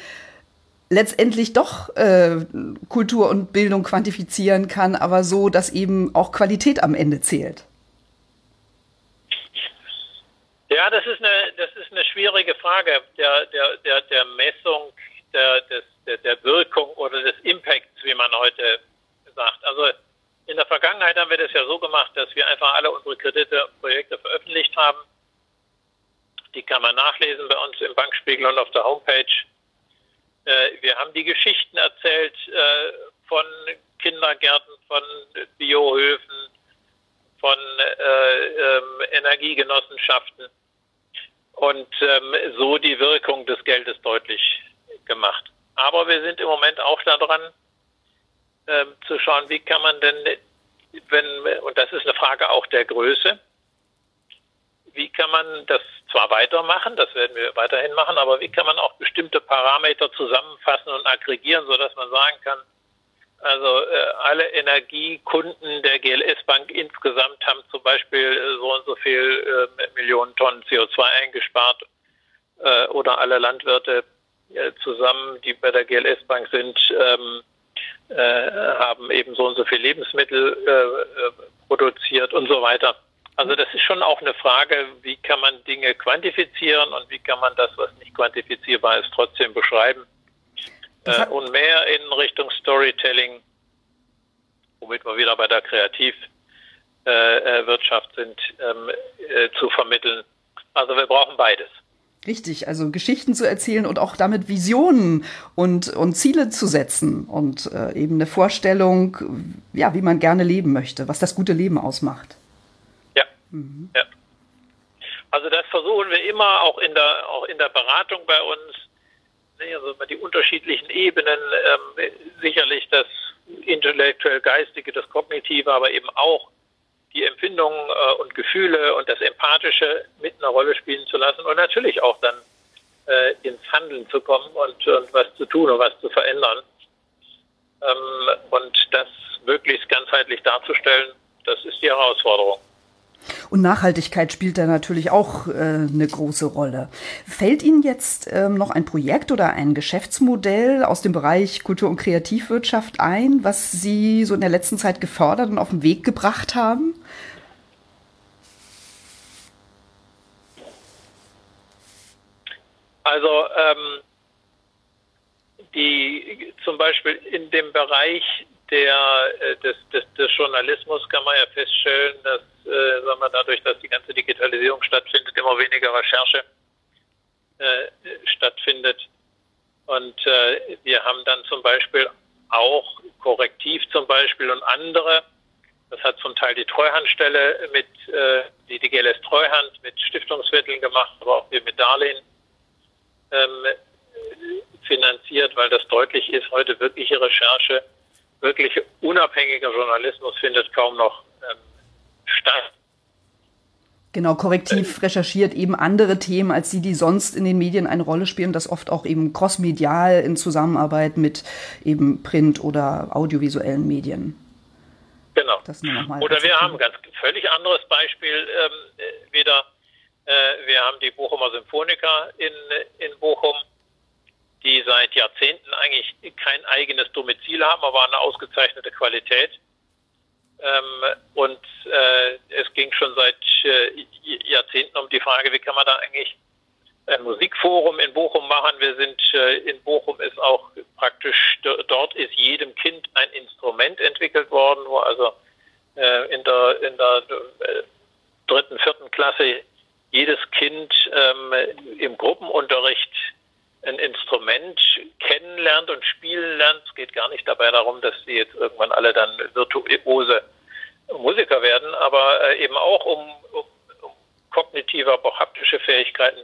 letztendlich doch äh, Kultur und Bildung quantifizieren kann, aber so, dass eben auch Qualität am Ende zählt? Ja, das ist eine, das ist eine schwierige Frage der, der, der, der Messung der, des, der, der Wirkung oder des Impacts, wie man heute sagt. Also in der Vergangenheit haben wir das ja so gemacht, dass wir einfach alle unsere Kredite, Projekte veröffentlicht haben. Die kann man nachlesen bei uns im Bankspiegel und auf der Homepage. Äh, wir haben die Geschichten erzählt äh, von Kindergärten, von Biohöfen, von äh, ähm, Energiegenossenschaften und ähm, so die Wirkung des Geldes deutlich gemacht. Aber wir sind im Moment auch daran, ähm, zu schauen, wie kann man denn, wenn, und das ist eine Frage auch der Größe, wie kann man das zwar weitermachen, das werden wir weiterhin machen, aber wie kann man auch bestimmte Parameter zusammenfassen und aggregieren, sodass man sagen kann, also äh, alle Energiekunden der GLS Bank insgesamt haben zum Beispiel äh, so und so viel äh, Millionen Tonnen CO2 eingespart äh, oder alle Landwirte äh, zusammen, die bei der GLS Bank sind, ähm, äh, haben eben so und so viel Lebensmittel produziert und so weiter. Also das ist schon auch eine Frage, wie kann man Dinge quantifizieren und wie kann man das, was nicht quantifizierbar ist, trotzdem beschreiben äh, und mehr in Richtung Storytelling, womit wir wieder bei der Kreativwirtschaft äh, sind, ähm, äh, zu vermitteln. Also wir brauchen beides. Richtig, also Geschichten zu erzählen und auch damit Visionen und, und Ziele zu setzen und äh, eben eine Vorstellung, ja, wie man gerne leben möchte, was das gute Leben ausmacht. Mhm. ja. Also das versuchen wir immer auch in der auch in der Beratung bei uns also die unterschiedlichen Ebenen, ähm, sicherlich das intellektuell-geistige, das kognitive, aber eben auch die Empfindungen äh, und Gefühle und das Empathische mit einer Rolle spielen zu lassen und natürlich auch dann äh, ins Handeln zu kommen und, und, was zu tun und was zu verändern. Ähm, und das möglichst ganzheitlich darzustellen, das ist die Herausforderung. Und Nachhaltigkeit spielt da natürlich auch äh, eine große Rolle. Fällt Ihnen jetzt ähm, noch ein Projekt oder ein Geschäftsmodell aus dem Bereich Kultur- und Kreativwirtschaft ein, was Sie so in der letzten Zeit gefördert und auf den Weg gebracht haben? Also ähm, die zum Beispiel in dem Bereich der, äh, des, des, des Journalismus kann man ja feststellen, dass äh, sagen wir, dadurch, dass die ganze Digitalisierung stattfindet, immer weniger Recherche äh, stattfindet. Und äh, wir haben dann zum Beispiel auch Korrektiv zum Beispiel und andere. Das hat zum Teil die Treuhandstelle mit, äh, die DGLS Treuhand mit Stiftungsmitteln gemacht, aber auch wir mit Darlehen ähm, finanziert, weil das deutlich ist, heute wirkliche Recherche, wirklich unabhängiger Journalismus findet kaum noch ähm, statt. Genau, korrektiv recherchiert eben andere Themen als die, die sonst in den Medien eine Rolle spielen, das oft auch eben crossmedial in Zusammenarbeit mit eben Print- oder audiovisuellen Medien. Genau. oder wir haben ein ganz völlig anderes Beispiel ähm, wieder. Äh, wir haben die Bochumer Symphoniker in, in Bochum, die seit Jahrzehnten eigentlich kein eigenes Domizil haben, aber eine ausgezeichnete Qualität. Ähm, und äh, es ging schon seit äh, Jahrzehnten um die Frage, wie kann man da eigentlich ein Musikforum in Bochum machen. Wir sind äh, in Bochum ist auch praktisch dort ist jedem Kind ein Instrument entwickelt worden, wo also äh, in der in der äh, dritten vierten Klasse jedes Kind ähm, im Gruppenunterricht ein Instrument kennenlernt und spielen lernt. Es geht gar nicht dabei darum, dass sie jetzt irgendwann alle dann virtuose Musiker werden, aber äh, eben auch um, um, um kognitive, aber auch haptische Fähigkeiten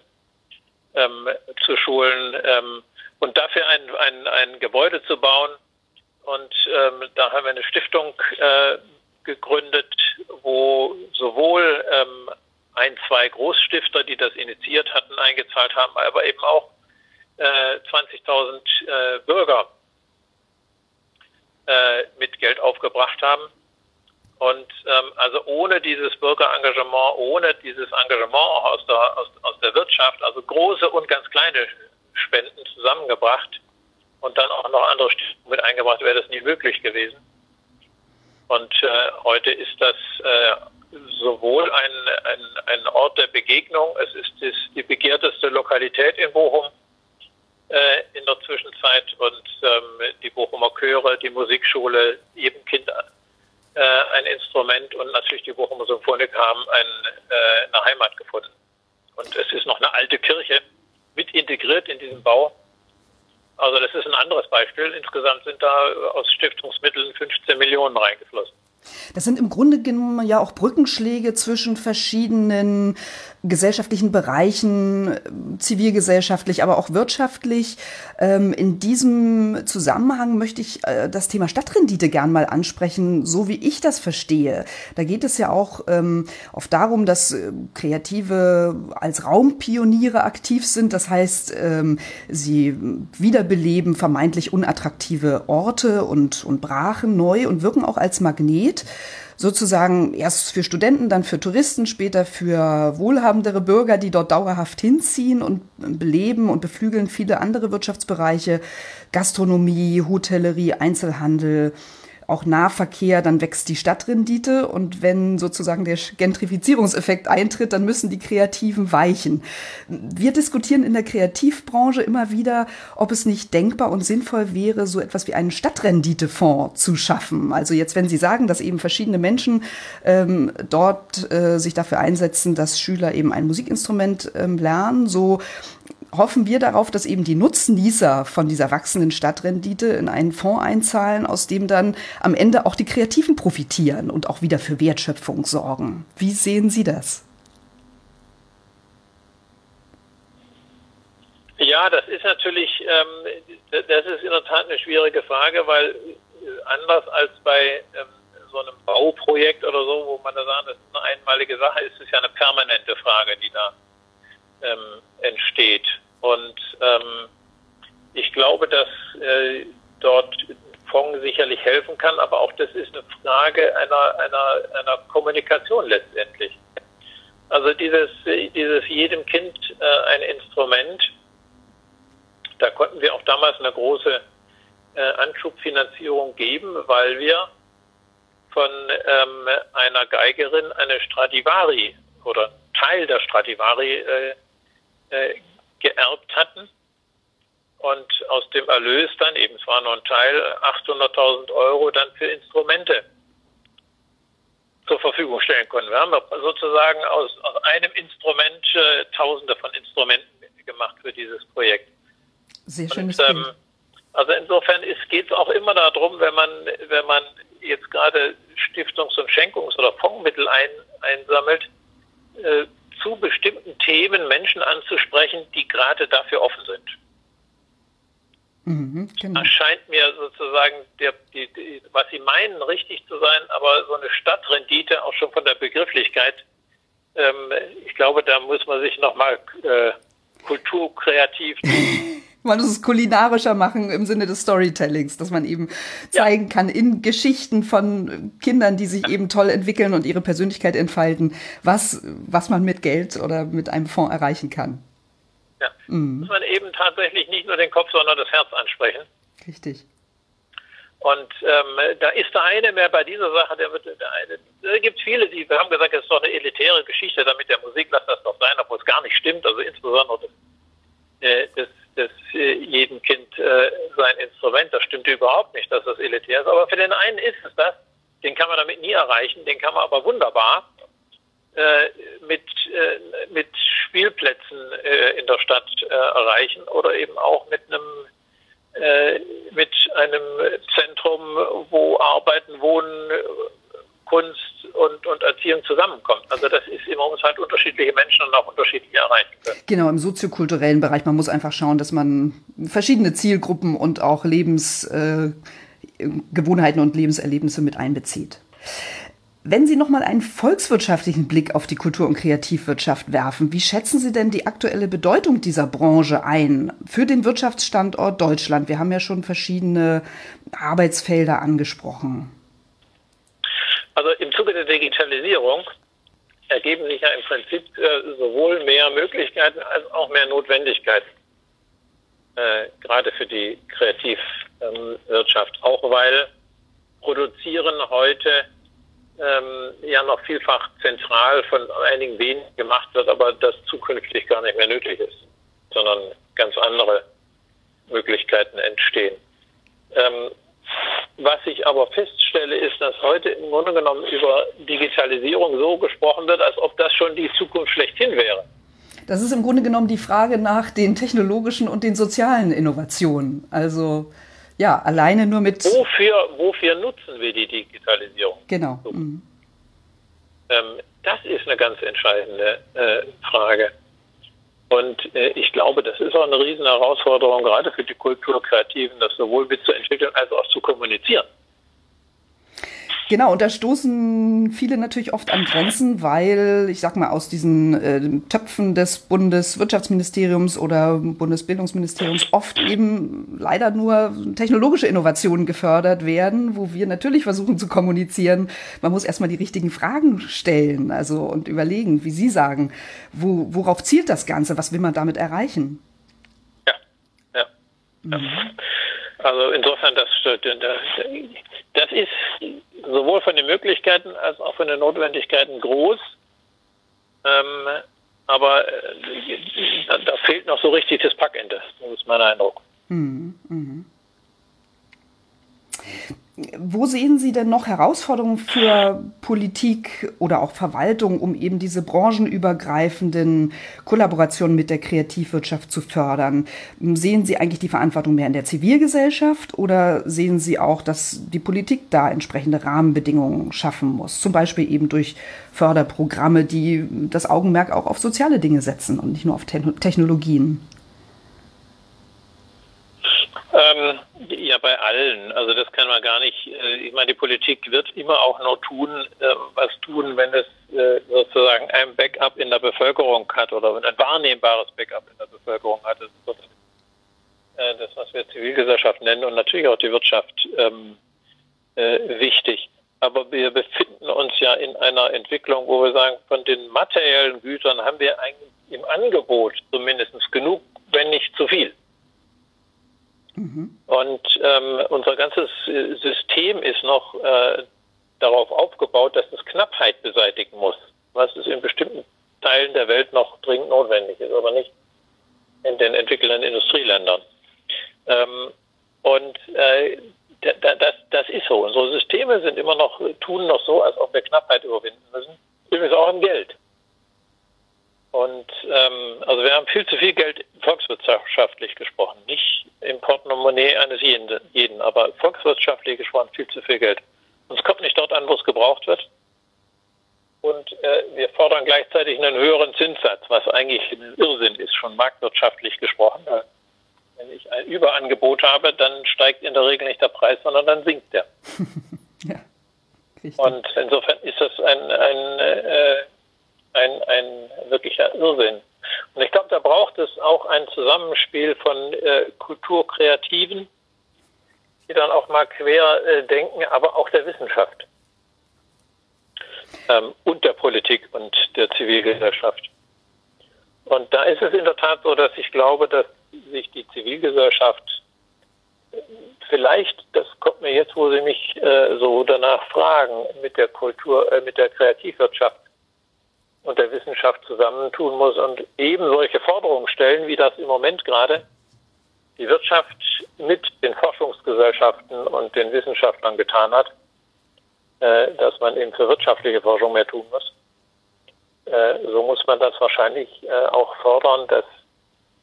ähm, zu schulen ähm, und dafür ein, ein, ein Gebäude zu bauen. Und ähm, da haben wir eine Stiftung äh, gegründet, wo sowohl ähm, ein, zwei Großstifter, die das initiiert hatten, eingezahlt haben, aber eben auch äh, 20.000 äh, Bürger äh, mit Geld aufgebracht haben. Und ähm, also ohne dieses Bürgerengagement, ohne dieses Engagement auch aus der, aus, aus der Wirtschaft, also große und ganz kleine Spenden zusammengebracht und dann auch noch andere Stiftungen mit eingebracht, wäre das nie möglich gewesen. Und äh, heute ist das äh, sowohl ein, ein, ein Ort der Begegnung, es ist das, die begehrteste Lokalität in Bochum äh, in der Zwischenzeit und ähm, die Bochumer Chöre, die Musikschule, jedem Kind äh, ein Instrument und natürlich die Bochumer Symphonik haben ein, äh, eine Heimat gefunden. Und es ist noch eine alte Kirche mit integriert in diesem Bau. Also das ist ein anderes Beispiel. Insgesamt sind da aus Stiftungsmitteln 15 Millionen reingeflossen. Das sind im Grunde genommen ja auch Brückenschläge zwischen verschiedenen gesellschaftlichen Bereichen, zivilgesellschaftlich, aber auch wirtschaftlich. Ähm, in diesem Zusammenhang möchte ich äh, das Thema Stadtrendite gern mal ansprechen, so wie ich das verstehe. Da geht es ja auch ähm, oft darum, dass äh, Kreative als Raumpioniere aktiv sind. Das heißt, ähm, sie wiederbeleben vermeintlich unattraktive Orte und, und Brachen neu und wirken auch als Magnet sozusagen erst für Studenten, dann für Touristen, später für wohlhabendere Bürger, die dort dauerhaft hinziehen und beleben und beflügeln viele andere Wirtschaftsbereiche, Gastronomie, Hotellerie, Einzelhandel, auch Nahverkehr, dann wächst die Stadtrendite und wenn sozusagen der Gentrifizierungseffekt eintritt, dann müssen die Kreativen weichen. Wir diskutieren in der Kreativbranche immer wieder, ob es nicht denkbar und sinnvoll wäre, so etwas wie einen Stadtrenditefonds zu schaffen. Also jetzt, wenn Sie sagen, dass eben verschiedene Menschen ähm, dort äh, sich dafür einsetzen, dass Schüler eben ein Musikinstrument ähm, lernen, so hoffen wir darauf, dass eben die Nutznießer von dieser wachsenden Stadtrendite in einen Fonds einzahlen, aus dem dann am Ende auch die Kreativen profitieren und auch wieder für Wertschöpfung sorgen. Wie sehen Sie das? Ja, das ist natürlich, ähm, das ist in der Tat eine schwierige Frage, weil äh, anders als bei ähm, so einem Bauprojekt oder so, wo man da sagt, das ist eine einmalige Sache, ist es ja eine permanente Frage, die da ähm, entsteht. Und ähm, ich glaube, dass äh, dort Fonds sicherlich helfen kann, aber auch das ist eine Frage einer, einer, einer Kommunikation letztendlich. Also dieses, dieses jedem Kind äh, ein Instrument, da konnten wir auch damals eine große äh, Anschubfinanzierung geben, weil wir von ähm, einer Geigerin eine Stradivari oder Teil der Stradivari äh, äh, geerbt hatten und aus dem Erlös dann, eben es war nur ein Teil, 800.000 Euro dann für Instrumente zur Verfügung stellen konnten. Wir haben sozusagen aus, aus einem Instrument äh, Tausende von Instrumenten gemacht für dieses Projekt. Sehr schönes und, ähm, Also insofern geht es auch immer darum, wenn man, wenn man jetzt gerade Stiftungs- und Schenkungs- oder Fondsmittel ein, einsammelt, äh, zu bestimmten Themen Menschen anzusprechen, die gerade dafür offen sind. Mhm, genau. Das scheint mir sozusagen, der, die, die, was Sie meinen, richtig zu sein, aber so eine Stadtrendite, auch schon von der Begrifflichkeit, ähm, ich glaube, da muss man sich nochmal äh, kulturkreativ Man muss es kulinarischer machen im Sinne des Storytellings, dass man eben zeigen ja. kann in Geschichten von Kindern, die sich eben toll entwickeln und ihre Persönlichkeit entfalten, was, was man mit Geld oder mit einem Fonds erreichen kann. Ja. Mhm. Muss man eben tatsächlich nicht nur den Kopf, sondern das Herz ansprechen. Richtig. Und ähm, da ist der eine mehr bei dieser Sache, der wird der eine. Da gibt viele, die wir haben gesagt, es ist doch eine elitäre Geschichte, damit der Musik, lass das doch sein, obwohl es gar nicht stimmt. Also insbesondere das, äh, das, jedem Kind äh, sein Instrument, das stimmt überhaupt nicht, dass das elitär ist. Aber für den einen ist es das, den kann man damit nie erreichen, den kann man aber wunderbar äh, mit, äh, mit Spielplätzen in der Stadt erreichen oder eben auch mit einem mit einem Zentrum, wo Arbeiten, Wohnen, Kunst und, und Erziehung zusammenkommt. Also das ist immer, muss halt unterschiedliche Menschen und auch unterschiedlich erreichen können. Genau, im soziokulturellen Bereich. Man muss einfach schauen, dass man verschiedene Zielgruppen und auch Lebensgewohnheiten und Lebenserlebnisse mit einbezieht. Wenn Sie nochmal einen volkswirtschaftlichen Blick auf die Kultur- und Kreativwirtschaft werfen, wie schätzen Sie denn die aktuelle Bedeutung dieser Branche ein für den Wirtschaftsstandort Deutschland? Wir haben ja schon verschiedene Arbeitsfelder angesprochen. Also im Zuge der Digitalisierung ergeben sich ja im Prinzip äh, sowohl mehr Möglichkeiten als auch mehr Notwendigkeiten, äh, gerade für die Kreativwirtschaft. Ähm, auch weil Produzieren heute ähm, ja noch vielfach zentral von einigen wenigen gemacht wird, aber das zukünftig gar nicht mehr nötig ist, sondern ganz andere Möglichkeiten entstehen. Ähm, was ich aber feststelle, ist, dass heute im Grunde genommen über Digitalisierung so gesprochen wird, als ob das schon die Zukunft schlechthin wäre. Das ist im Grunde genommen die Frage nach den technologischen und den sozialen Innovationen. Also ja, alleine nur mit. Wofür, wofür nutzen wir die Digitalisierung? Genau. So. Mhm. Ähm, das ist eine ganz entscheidende äh, Frage. Und äh, ich glaube, das ist auch eine riesen Herausforderung, gerade für die Kulturkreativen, das sowohl mitzuentwickeln als auch zu kommunizieren. Genau, und da stoßen viele natürlich oft an Grenzen, weil, ich sag mal, aus diesen äh, Töpfen des Bundeswirtschaftsministeriums oder Bundesbildungsministeriums oft eben leider nur technologische Innovationen gefördert werden, wo wir natürlich versuchen zu kommunizieren. Man muss erstmal die richtigen Fragen stellen, also und überlegen, wie Sie sagen, wo, worauf zielt das Ganze, was will man damit erreichen? Ja, ja. Mhm. Also insofern, das, das ist sowohl von den Möglichkeiten als auch von den Notwendigkeiten groß. Ähm, aber äh, da, da, fehlt noch so richtig das Packende, das ist mein Eindruck. Mhm, mh. Wo sehen Sie denn noch Herausforderungen für Politik oder auch Verwaltung, um eben diese branchenübergreifenden Kollaborationen mit der Kreativwirtschaft zu fördern? Sehen Sie eigentlich die Verantwortung mehr in der Zivilgesellschaft oder sehen Sie auch, dass die Politik da entsprechende Rahmenbedingungen schaffen muss? Zum Beispiel eben durch Förderprogramme, die das Augenmerk auch auf soziale Dinge setzen und nicht nur auf Technologien. Ähm, ja, bei allen. Also das kann man gar nicht. Äh, ich meine, die Politik wird immer auch nur tun, äh, was tun, wenn es äh, sozusagen ein Backup in der Bevölkerung hat oder ein wahrnehmbares Backup in der Bevölkerung hat. Das ist das, was wir Zivilgesellschaft nennen und natürlich auch die Wirtschaft ähm, äh, wichtig. Aber wir befinden uns ja in einer Entwicklung, wo wir sagen, von den materiellen Gütern haben wir eigentlich im Angebot zumindest genug, wenn nicht zu viel. Mhm. Und ähm, unser ganzes System ist noch äh, darauf aufgebaut, dass es Knappheit beseitigen muss, was es in bestimmten Teilen der Welt noch dringend notwendig ist, aber nicht in den entwickelnden Industrieländern. Ähm, und äh, das, das ist so. Unsere Systeme sind immer noch, tun noch so, als ob wir Knappheit überwinden müssen. Übrigens auch im Geld. Und ähm, also wir haben viel zu viel Geld volkswirtschaftlich gesprochen, nicht im Portemonnaie eines jeden, jeden, aber volkswirtschaftlich gesprochen viel zu viel Geld. Und es kommt nicht dort an, wo es gebraucht wird. Und äh, wir fordern gleichzeitig einen höheren Zinssatz, was eigentlich ein Irrsinn ist, schon marktwirtschaftlich gesprochen. Wenn ich ein Überangebot habe, dann steigt in der Regel nicht der Preis, sondern dann sinkt der. ja, Und insofern ist das ein, ein äh, ein, ein wirklicher Irrsinn. Und ich glaube, da braucht es auch ein Zusammenspiel von äh, Kulturkreativen, die dann auch mal quer äh, denken, aber auch der Wissenschaft ähm, und der Politik und der Zivilgesellschaft. Und da ist es in der Tat so, dass ich glaube, dass sich die Zivilgesellschaft vielleicht, das kommt mir jetzt, wo Sie mich äh, so danach fragen, mit der Kultur, äh, mit der Kreativwirtschaft und der Wissenschaft zusammentun muss und eben solche Forderungen stellen, wie das im Moment gerade die Wirtschaft mit den Forschungsgesellschaften und den Wissenschaftlern getan hat, äh, dass man eben für wirtschaftliche Forschung mehr tun muss. Äh, so muss man das wahrscheinlich äh, auch fordern, dass,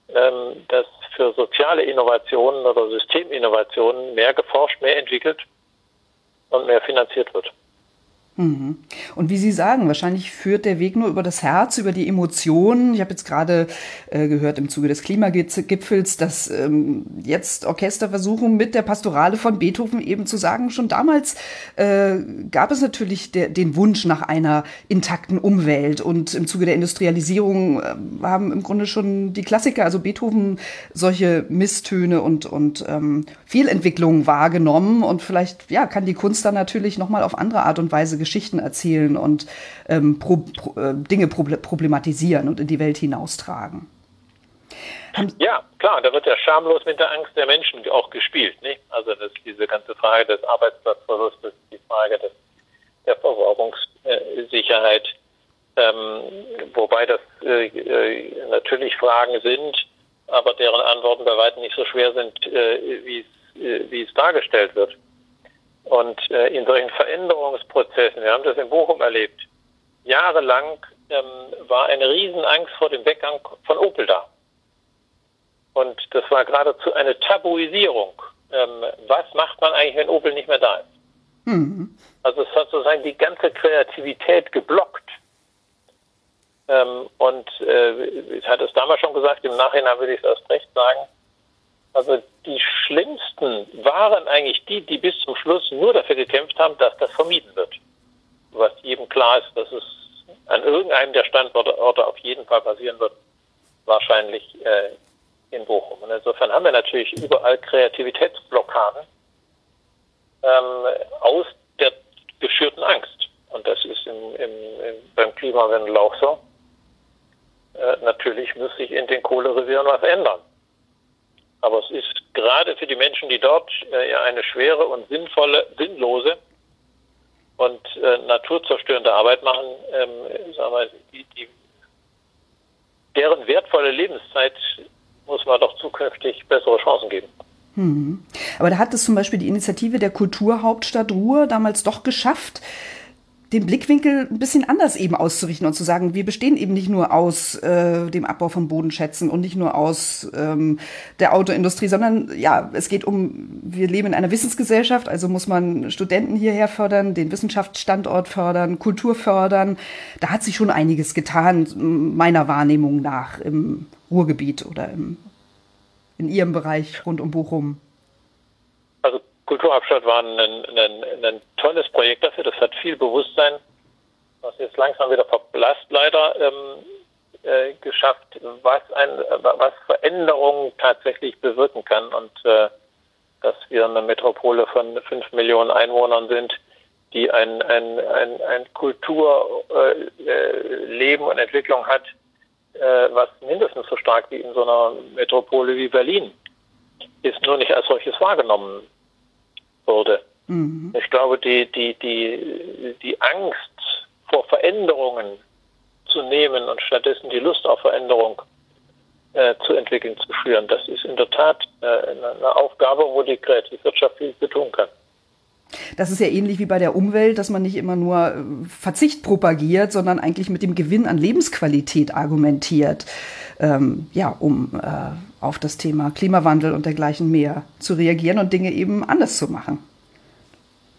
ähm, dass für soziale Innovationen oder Systeminnovationen mehr geforscht, mehr entwickelt und mehr finanziert wird. Mhm. Und wie Sie sagen, wahrscheinlich führt der Weg nur über das Herz, über die Emotionen. Ich habe jetzt gerade äh, gehört im Zuge des Klimagipfels, dass ähm, jetzt Orchester versuchen, mit der Pastorale von Beethoven eben zu sagen, schon damals äh, gab es natürlich der, den Wunsch nach einer intakten Umwelt. Und im Zuge der Industrialisierung äh, haben im Grunde schon die Klassiker, also Beethoven, solche Misstöne und, und ähm, Fehlentwicklungen wahrgenommen. Und vielleicht ja, kann die Kunst dann natürlich nochmal auf andere Art und Weise Geschichten erzählen und ähm, pro, pro, äh, Dinge problematisieren und in die Welt hinaustragen. Ja, klar, da wird ja schamlos mit der Angst der Menschen auch gespielt. Nicht? Also das, diese ganze Frage des Arbeitsplatzverlustes, die Frage des, der Versorgungssicherheit, ähm, wobei das äh, äh, natürlich Fragen sind, aber deren Antworten bei weitem nicht so schwer sind, äh, wie äh, es dargestellt wird. Und äh, in solchen Veränderungsprozessen, wir haben das in Bochum erlebt, jahrelang ähm, war eine Riesenangst vor dem Weggang von Opel da. Und das war geradezu eine Tabuisierung. Ähm, was macht man eigentlich, wenn Opel nicht mehr da ist? Mhm. Also es hat sozusagen die ganze Kreativität geblockt. Ähm, und äh, ich hatte es damals schon gesagt, im Nachhinein würde ich es erst recht sagen, also die schlimmsten waren eigentlich die, die bis zum Schluss nur dafür gekämpft haben, dass das vermieden wird. Was jedem klar ist, dass es an irgendeinem der Standorte auf jeden Fall passieren wird, wahrscheinlich äh, in Bochum. Und insofern haben wir natürlich überall Kreativitätsblockaden ähm, aus der geschürten Angst. Und das ist im, im, im, beim Klimawandel auch so. Äh, natürlich muss sich in den Kohlerevieren was ändern. Aber es ist gerade für die Menschen, die dort äh, eine schwere und sinnvolle, sinnlose und äh, naturzerstörende Arbeit machen, ähm, sagen wir, die, die, deren wertvolle Lebenszeit muss man doch zukünftig bessere Chancen geben. Hm. Aber da hat es zum Beispiel die Initiative der Kulturhauptstadt Ruhr damals doch geschafft, den Blickwinkel ein bisschen anders eben auszurichten und zu sagen, wir bestehen eben nicht nur aus äh, dem Abbau von Bodenschätzen und nicht nur aus ähm, der Autoindustrie, sondern ja, es geht um, wir leben in einer Wissensgesellschaft, also muss man Studenten hierher fördern, den Wissenschaftsstandort fördern, Kultur fördern. Da hat sich schon einiges getan, meiner Wahrnehmung nach, im Ruhrgebiet oder im, in Ihrem Bereich rund um Bochum. Kulturhauptstadt war ein, ein, ein, tolles Projekt dafür. Das hat viel Bewusstsein, was jetzt langsam wieder verblasst leider, ähm, äh, geschafft, was, ein, was Veränderungen tatsächlich bewirken kann und äh, dass wir eine Metropole von fünf Millionen Einwohnern sind, die ein, ein, ein, ein Kulturleben äh, und Entwicklung hat, äh, was mindestens so stark wie in so einer Metropole wie Berlin ist, nur nicht als solches wahrgenommen wurde. Mhm. Ich glaube, die, die, die, die Angst vor Veränderungen zu nehmen und stattdessen die Lust auf Veränderung äh, zu entwickeln, zu führen, das ist in der Tat äh, eine Aufgabe, wo die Kreativwirtschaft viel zu tun kann. Das ist ja ähnlich wie bei der Umwelt, dass man nicht immer nur äh, Verzicht propagiert, sondern eigentlich mit dem Gewinn an Lebensqualität argumentiert, ähm, ja, um äh, auf das Thema Klimawandel und dergleichen mehr zu reagieren und Dinge eben anders zu machen.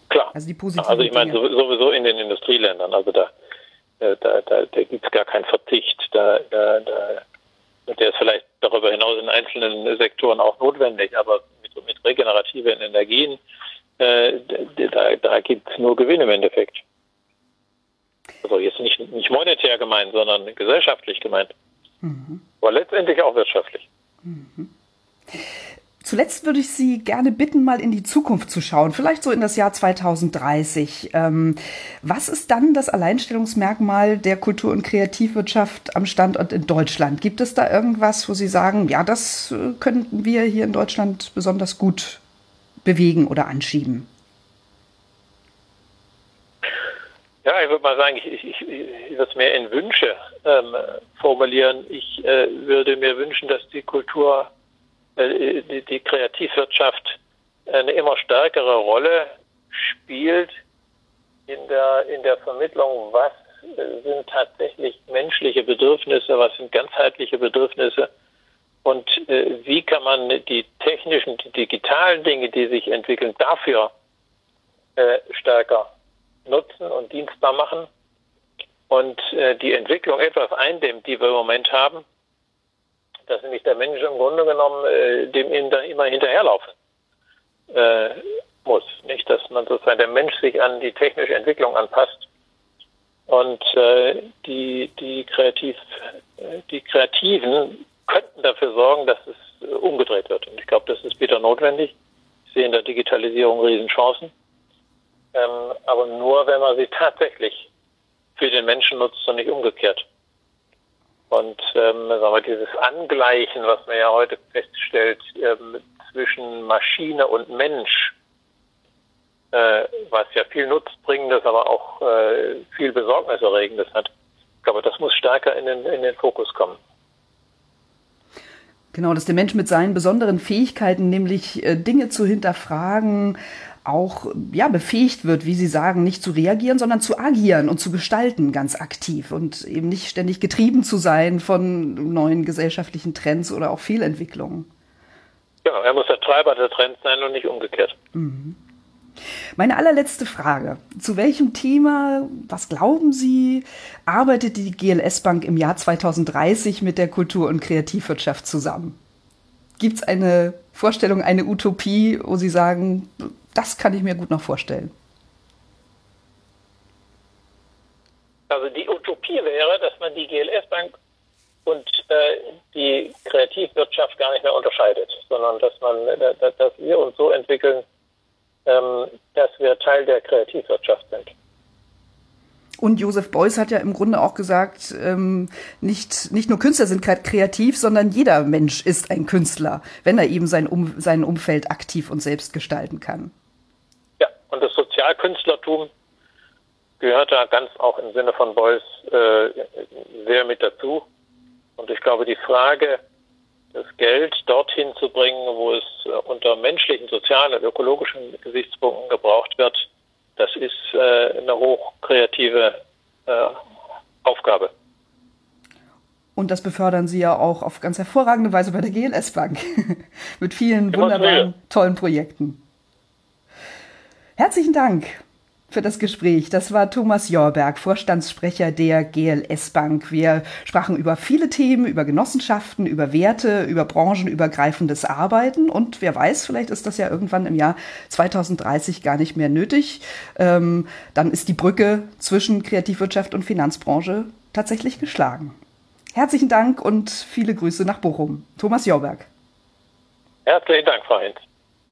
Klar. Also die positiven Also ich meine sowieso in den Industrieländern, also da, da, da, da gibt es gar keinen Verzicht. Da, da, da, der ist vielleicht darüber hinaus in einzelnen Sektoren auch notwendig, aber mit, mit regenerativen Energien, äh, da, da gibt es nur Gewinn im Endeffekt. Also jetzt nicht, nicht monetär gemeint, sondern gesellschaftlich gemeint. Mhm. Aber letztendlich auch wirtschaftlich. Mhm. Zuletzt würde ich Sie gerne bitten, mal in die Zukunft zu schauen, vielleicht so in das Jahr 2030. Ähm, was ist dann das Alleinstellungsmerkmal der Kultur- und Kreativwirtschaft am Standort in Deutschland? Gibt es da irgendwas, wo Sie sagen, ja, das äh, könnten wir hier in Deutschland besonders gut bewegen oder anschieben? Ja, ich würde mal sagen, ich, ich, ich, ich würde es mehr in Wünsche ähm, formulieren. Ich äh, würde mir wünschen, dass die Kultur äh, die, die Kreativwirtschaft eine immer stärkere Rolle spielt in der, in der Vermittlung, was sind tatsächlich menschliche Bedürfnisse, was sind ganzheitliche Bedürfnisse und äh, wie kann man die technischen, die digitalen Dinge, die sich entwickeln, dafür äh, stärker nutzen und dienstbar machen und äh, die Entwicklung etwas eindämmt, die wir im Moment haben, dass nämlich der Mensch im Grunde genommen äh, dem immer hinterherlaufen äh, muss. Nicht, dass man sozusagen der Mensch sich an die technische Entwicklung anpasst und äh, die, die, Kreativ, äh, die Kreativen könnten dafür sorgen, dass es äh, umgedreht wird. Und ich glaube, das ist wieder notwendig. Ich sehe in der Digitalisierung Riesenchancen. Ähm, aber nur, wenn man sie tatsächlich für den Menschen nutzt und nicht umgekehrt. Und ähm, sagen wir, dieses Angleichen, was man ja heute feststellt, ähm, zwischen Maschine und Mensch, äh, was ja viel Nutzbringendes, aber auch äh, viel Besorgniserregendes hat, ich glaube, das muss stärker in den, in den Fokus kommen. Genau, dass der Mensch mit seinen besonderen Fähigkeiten, nämlich äh, Dinge zu hinterfragen, auch ja befähigt wird, wie Sie sagen, nicht zu reagieren, sondern zu agieren und zu gestalten ganz aktiv und eben nicht ständig getrieben zu sein von neuen gesellschaftlichen Trends oder auch Fehlentwicklungen. Ja, er muss der Treiber der Trends sein und nicht umgekehrt. Mhm. Meine allerletzte Frage. Zu welchem Thema, was glauben Sie, arbeitet die GLS Bank im Jahr 2030 mit der Kultur- und Kreativwirtschaft zusammen? Gibt es eine Vorstellung, eine Utopie, wo Sie sagen, das kann ich mir gut noch vorstellen. Also die Utopie wäre, dass man die GLS Bank und äh, die Kreativwirtschaft gar nicht mehr unterscheidet, sondern dass man, äh, dass wir uns so entwickeln, ähm, dass wir Teil der Kreativwirtschaft sind. Und Josef Beuys hat ja im Grunde auch gesagt, ähm, nicht, nicht nur Künstler sind kreativ, sondern jeder Mensch ist ein Künstler, wenn er eben sein, um, sein Umfeld aktiv und selbst gestalten kann. Und das Sozialkünstlertum gehört da ganz auch im Sinne von Beuys äh, sehr mit dazu. Und ich glaube, die Frage, das Geld dorthin zu bringen, wo es äh, unter menschlichen, sozialen und ökologischen Gesichtspunkten gebraucht wird, das ist äh, eine hochkreative äh, Aufgabe. Und das befördern Sie ja auch auf ganz hervorragende Weise bei der GLS Bank mit vielen wunderbaren, tollen Projekten. Herzlichen Dank für das Gespräch. Das war Thomas Jorberg, Vorstandssprecher der GLS Bank. Wir sprachen über viele Themen, über Genossenschaften, über Werte, über branchenübergreifendes Arbeiten. Und wer weiß, vielleicht ist das ja irgendwann im Jahr 2030 gar nicht mehr nötig. Ähm, dann ist die Brücke zwischen Kreativwirtschaft und Finanzbranche tatsächlich geschlagen. Herzlichen Dank und viele Grüße nach Bochum. Thomas Jorberg. Herzlichen Dank, Frau Hint.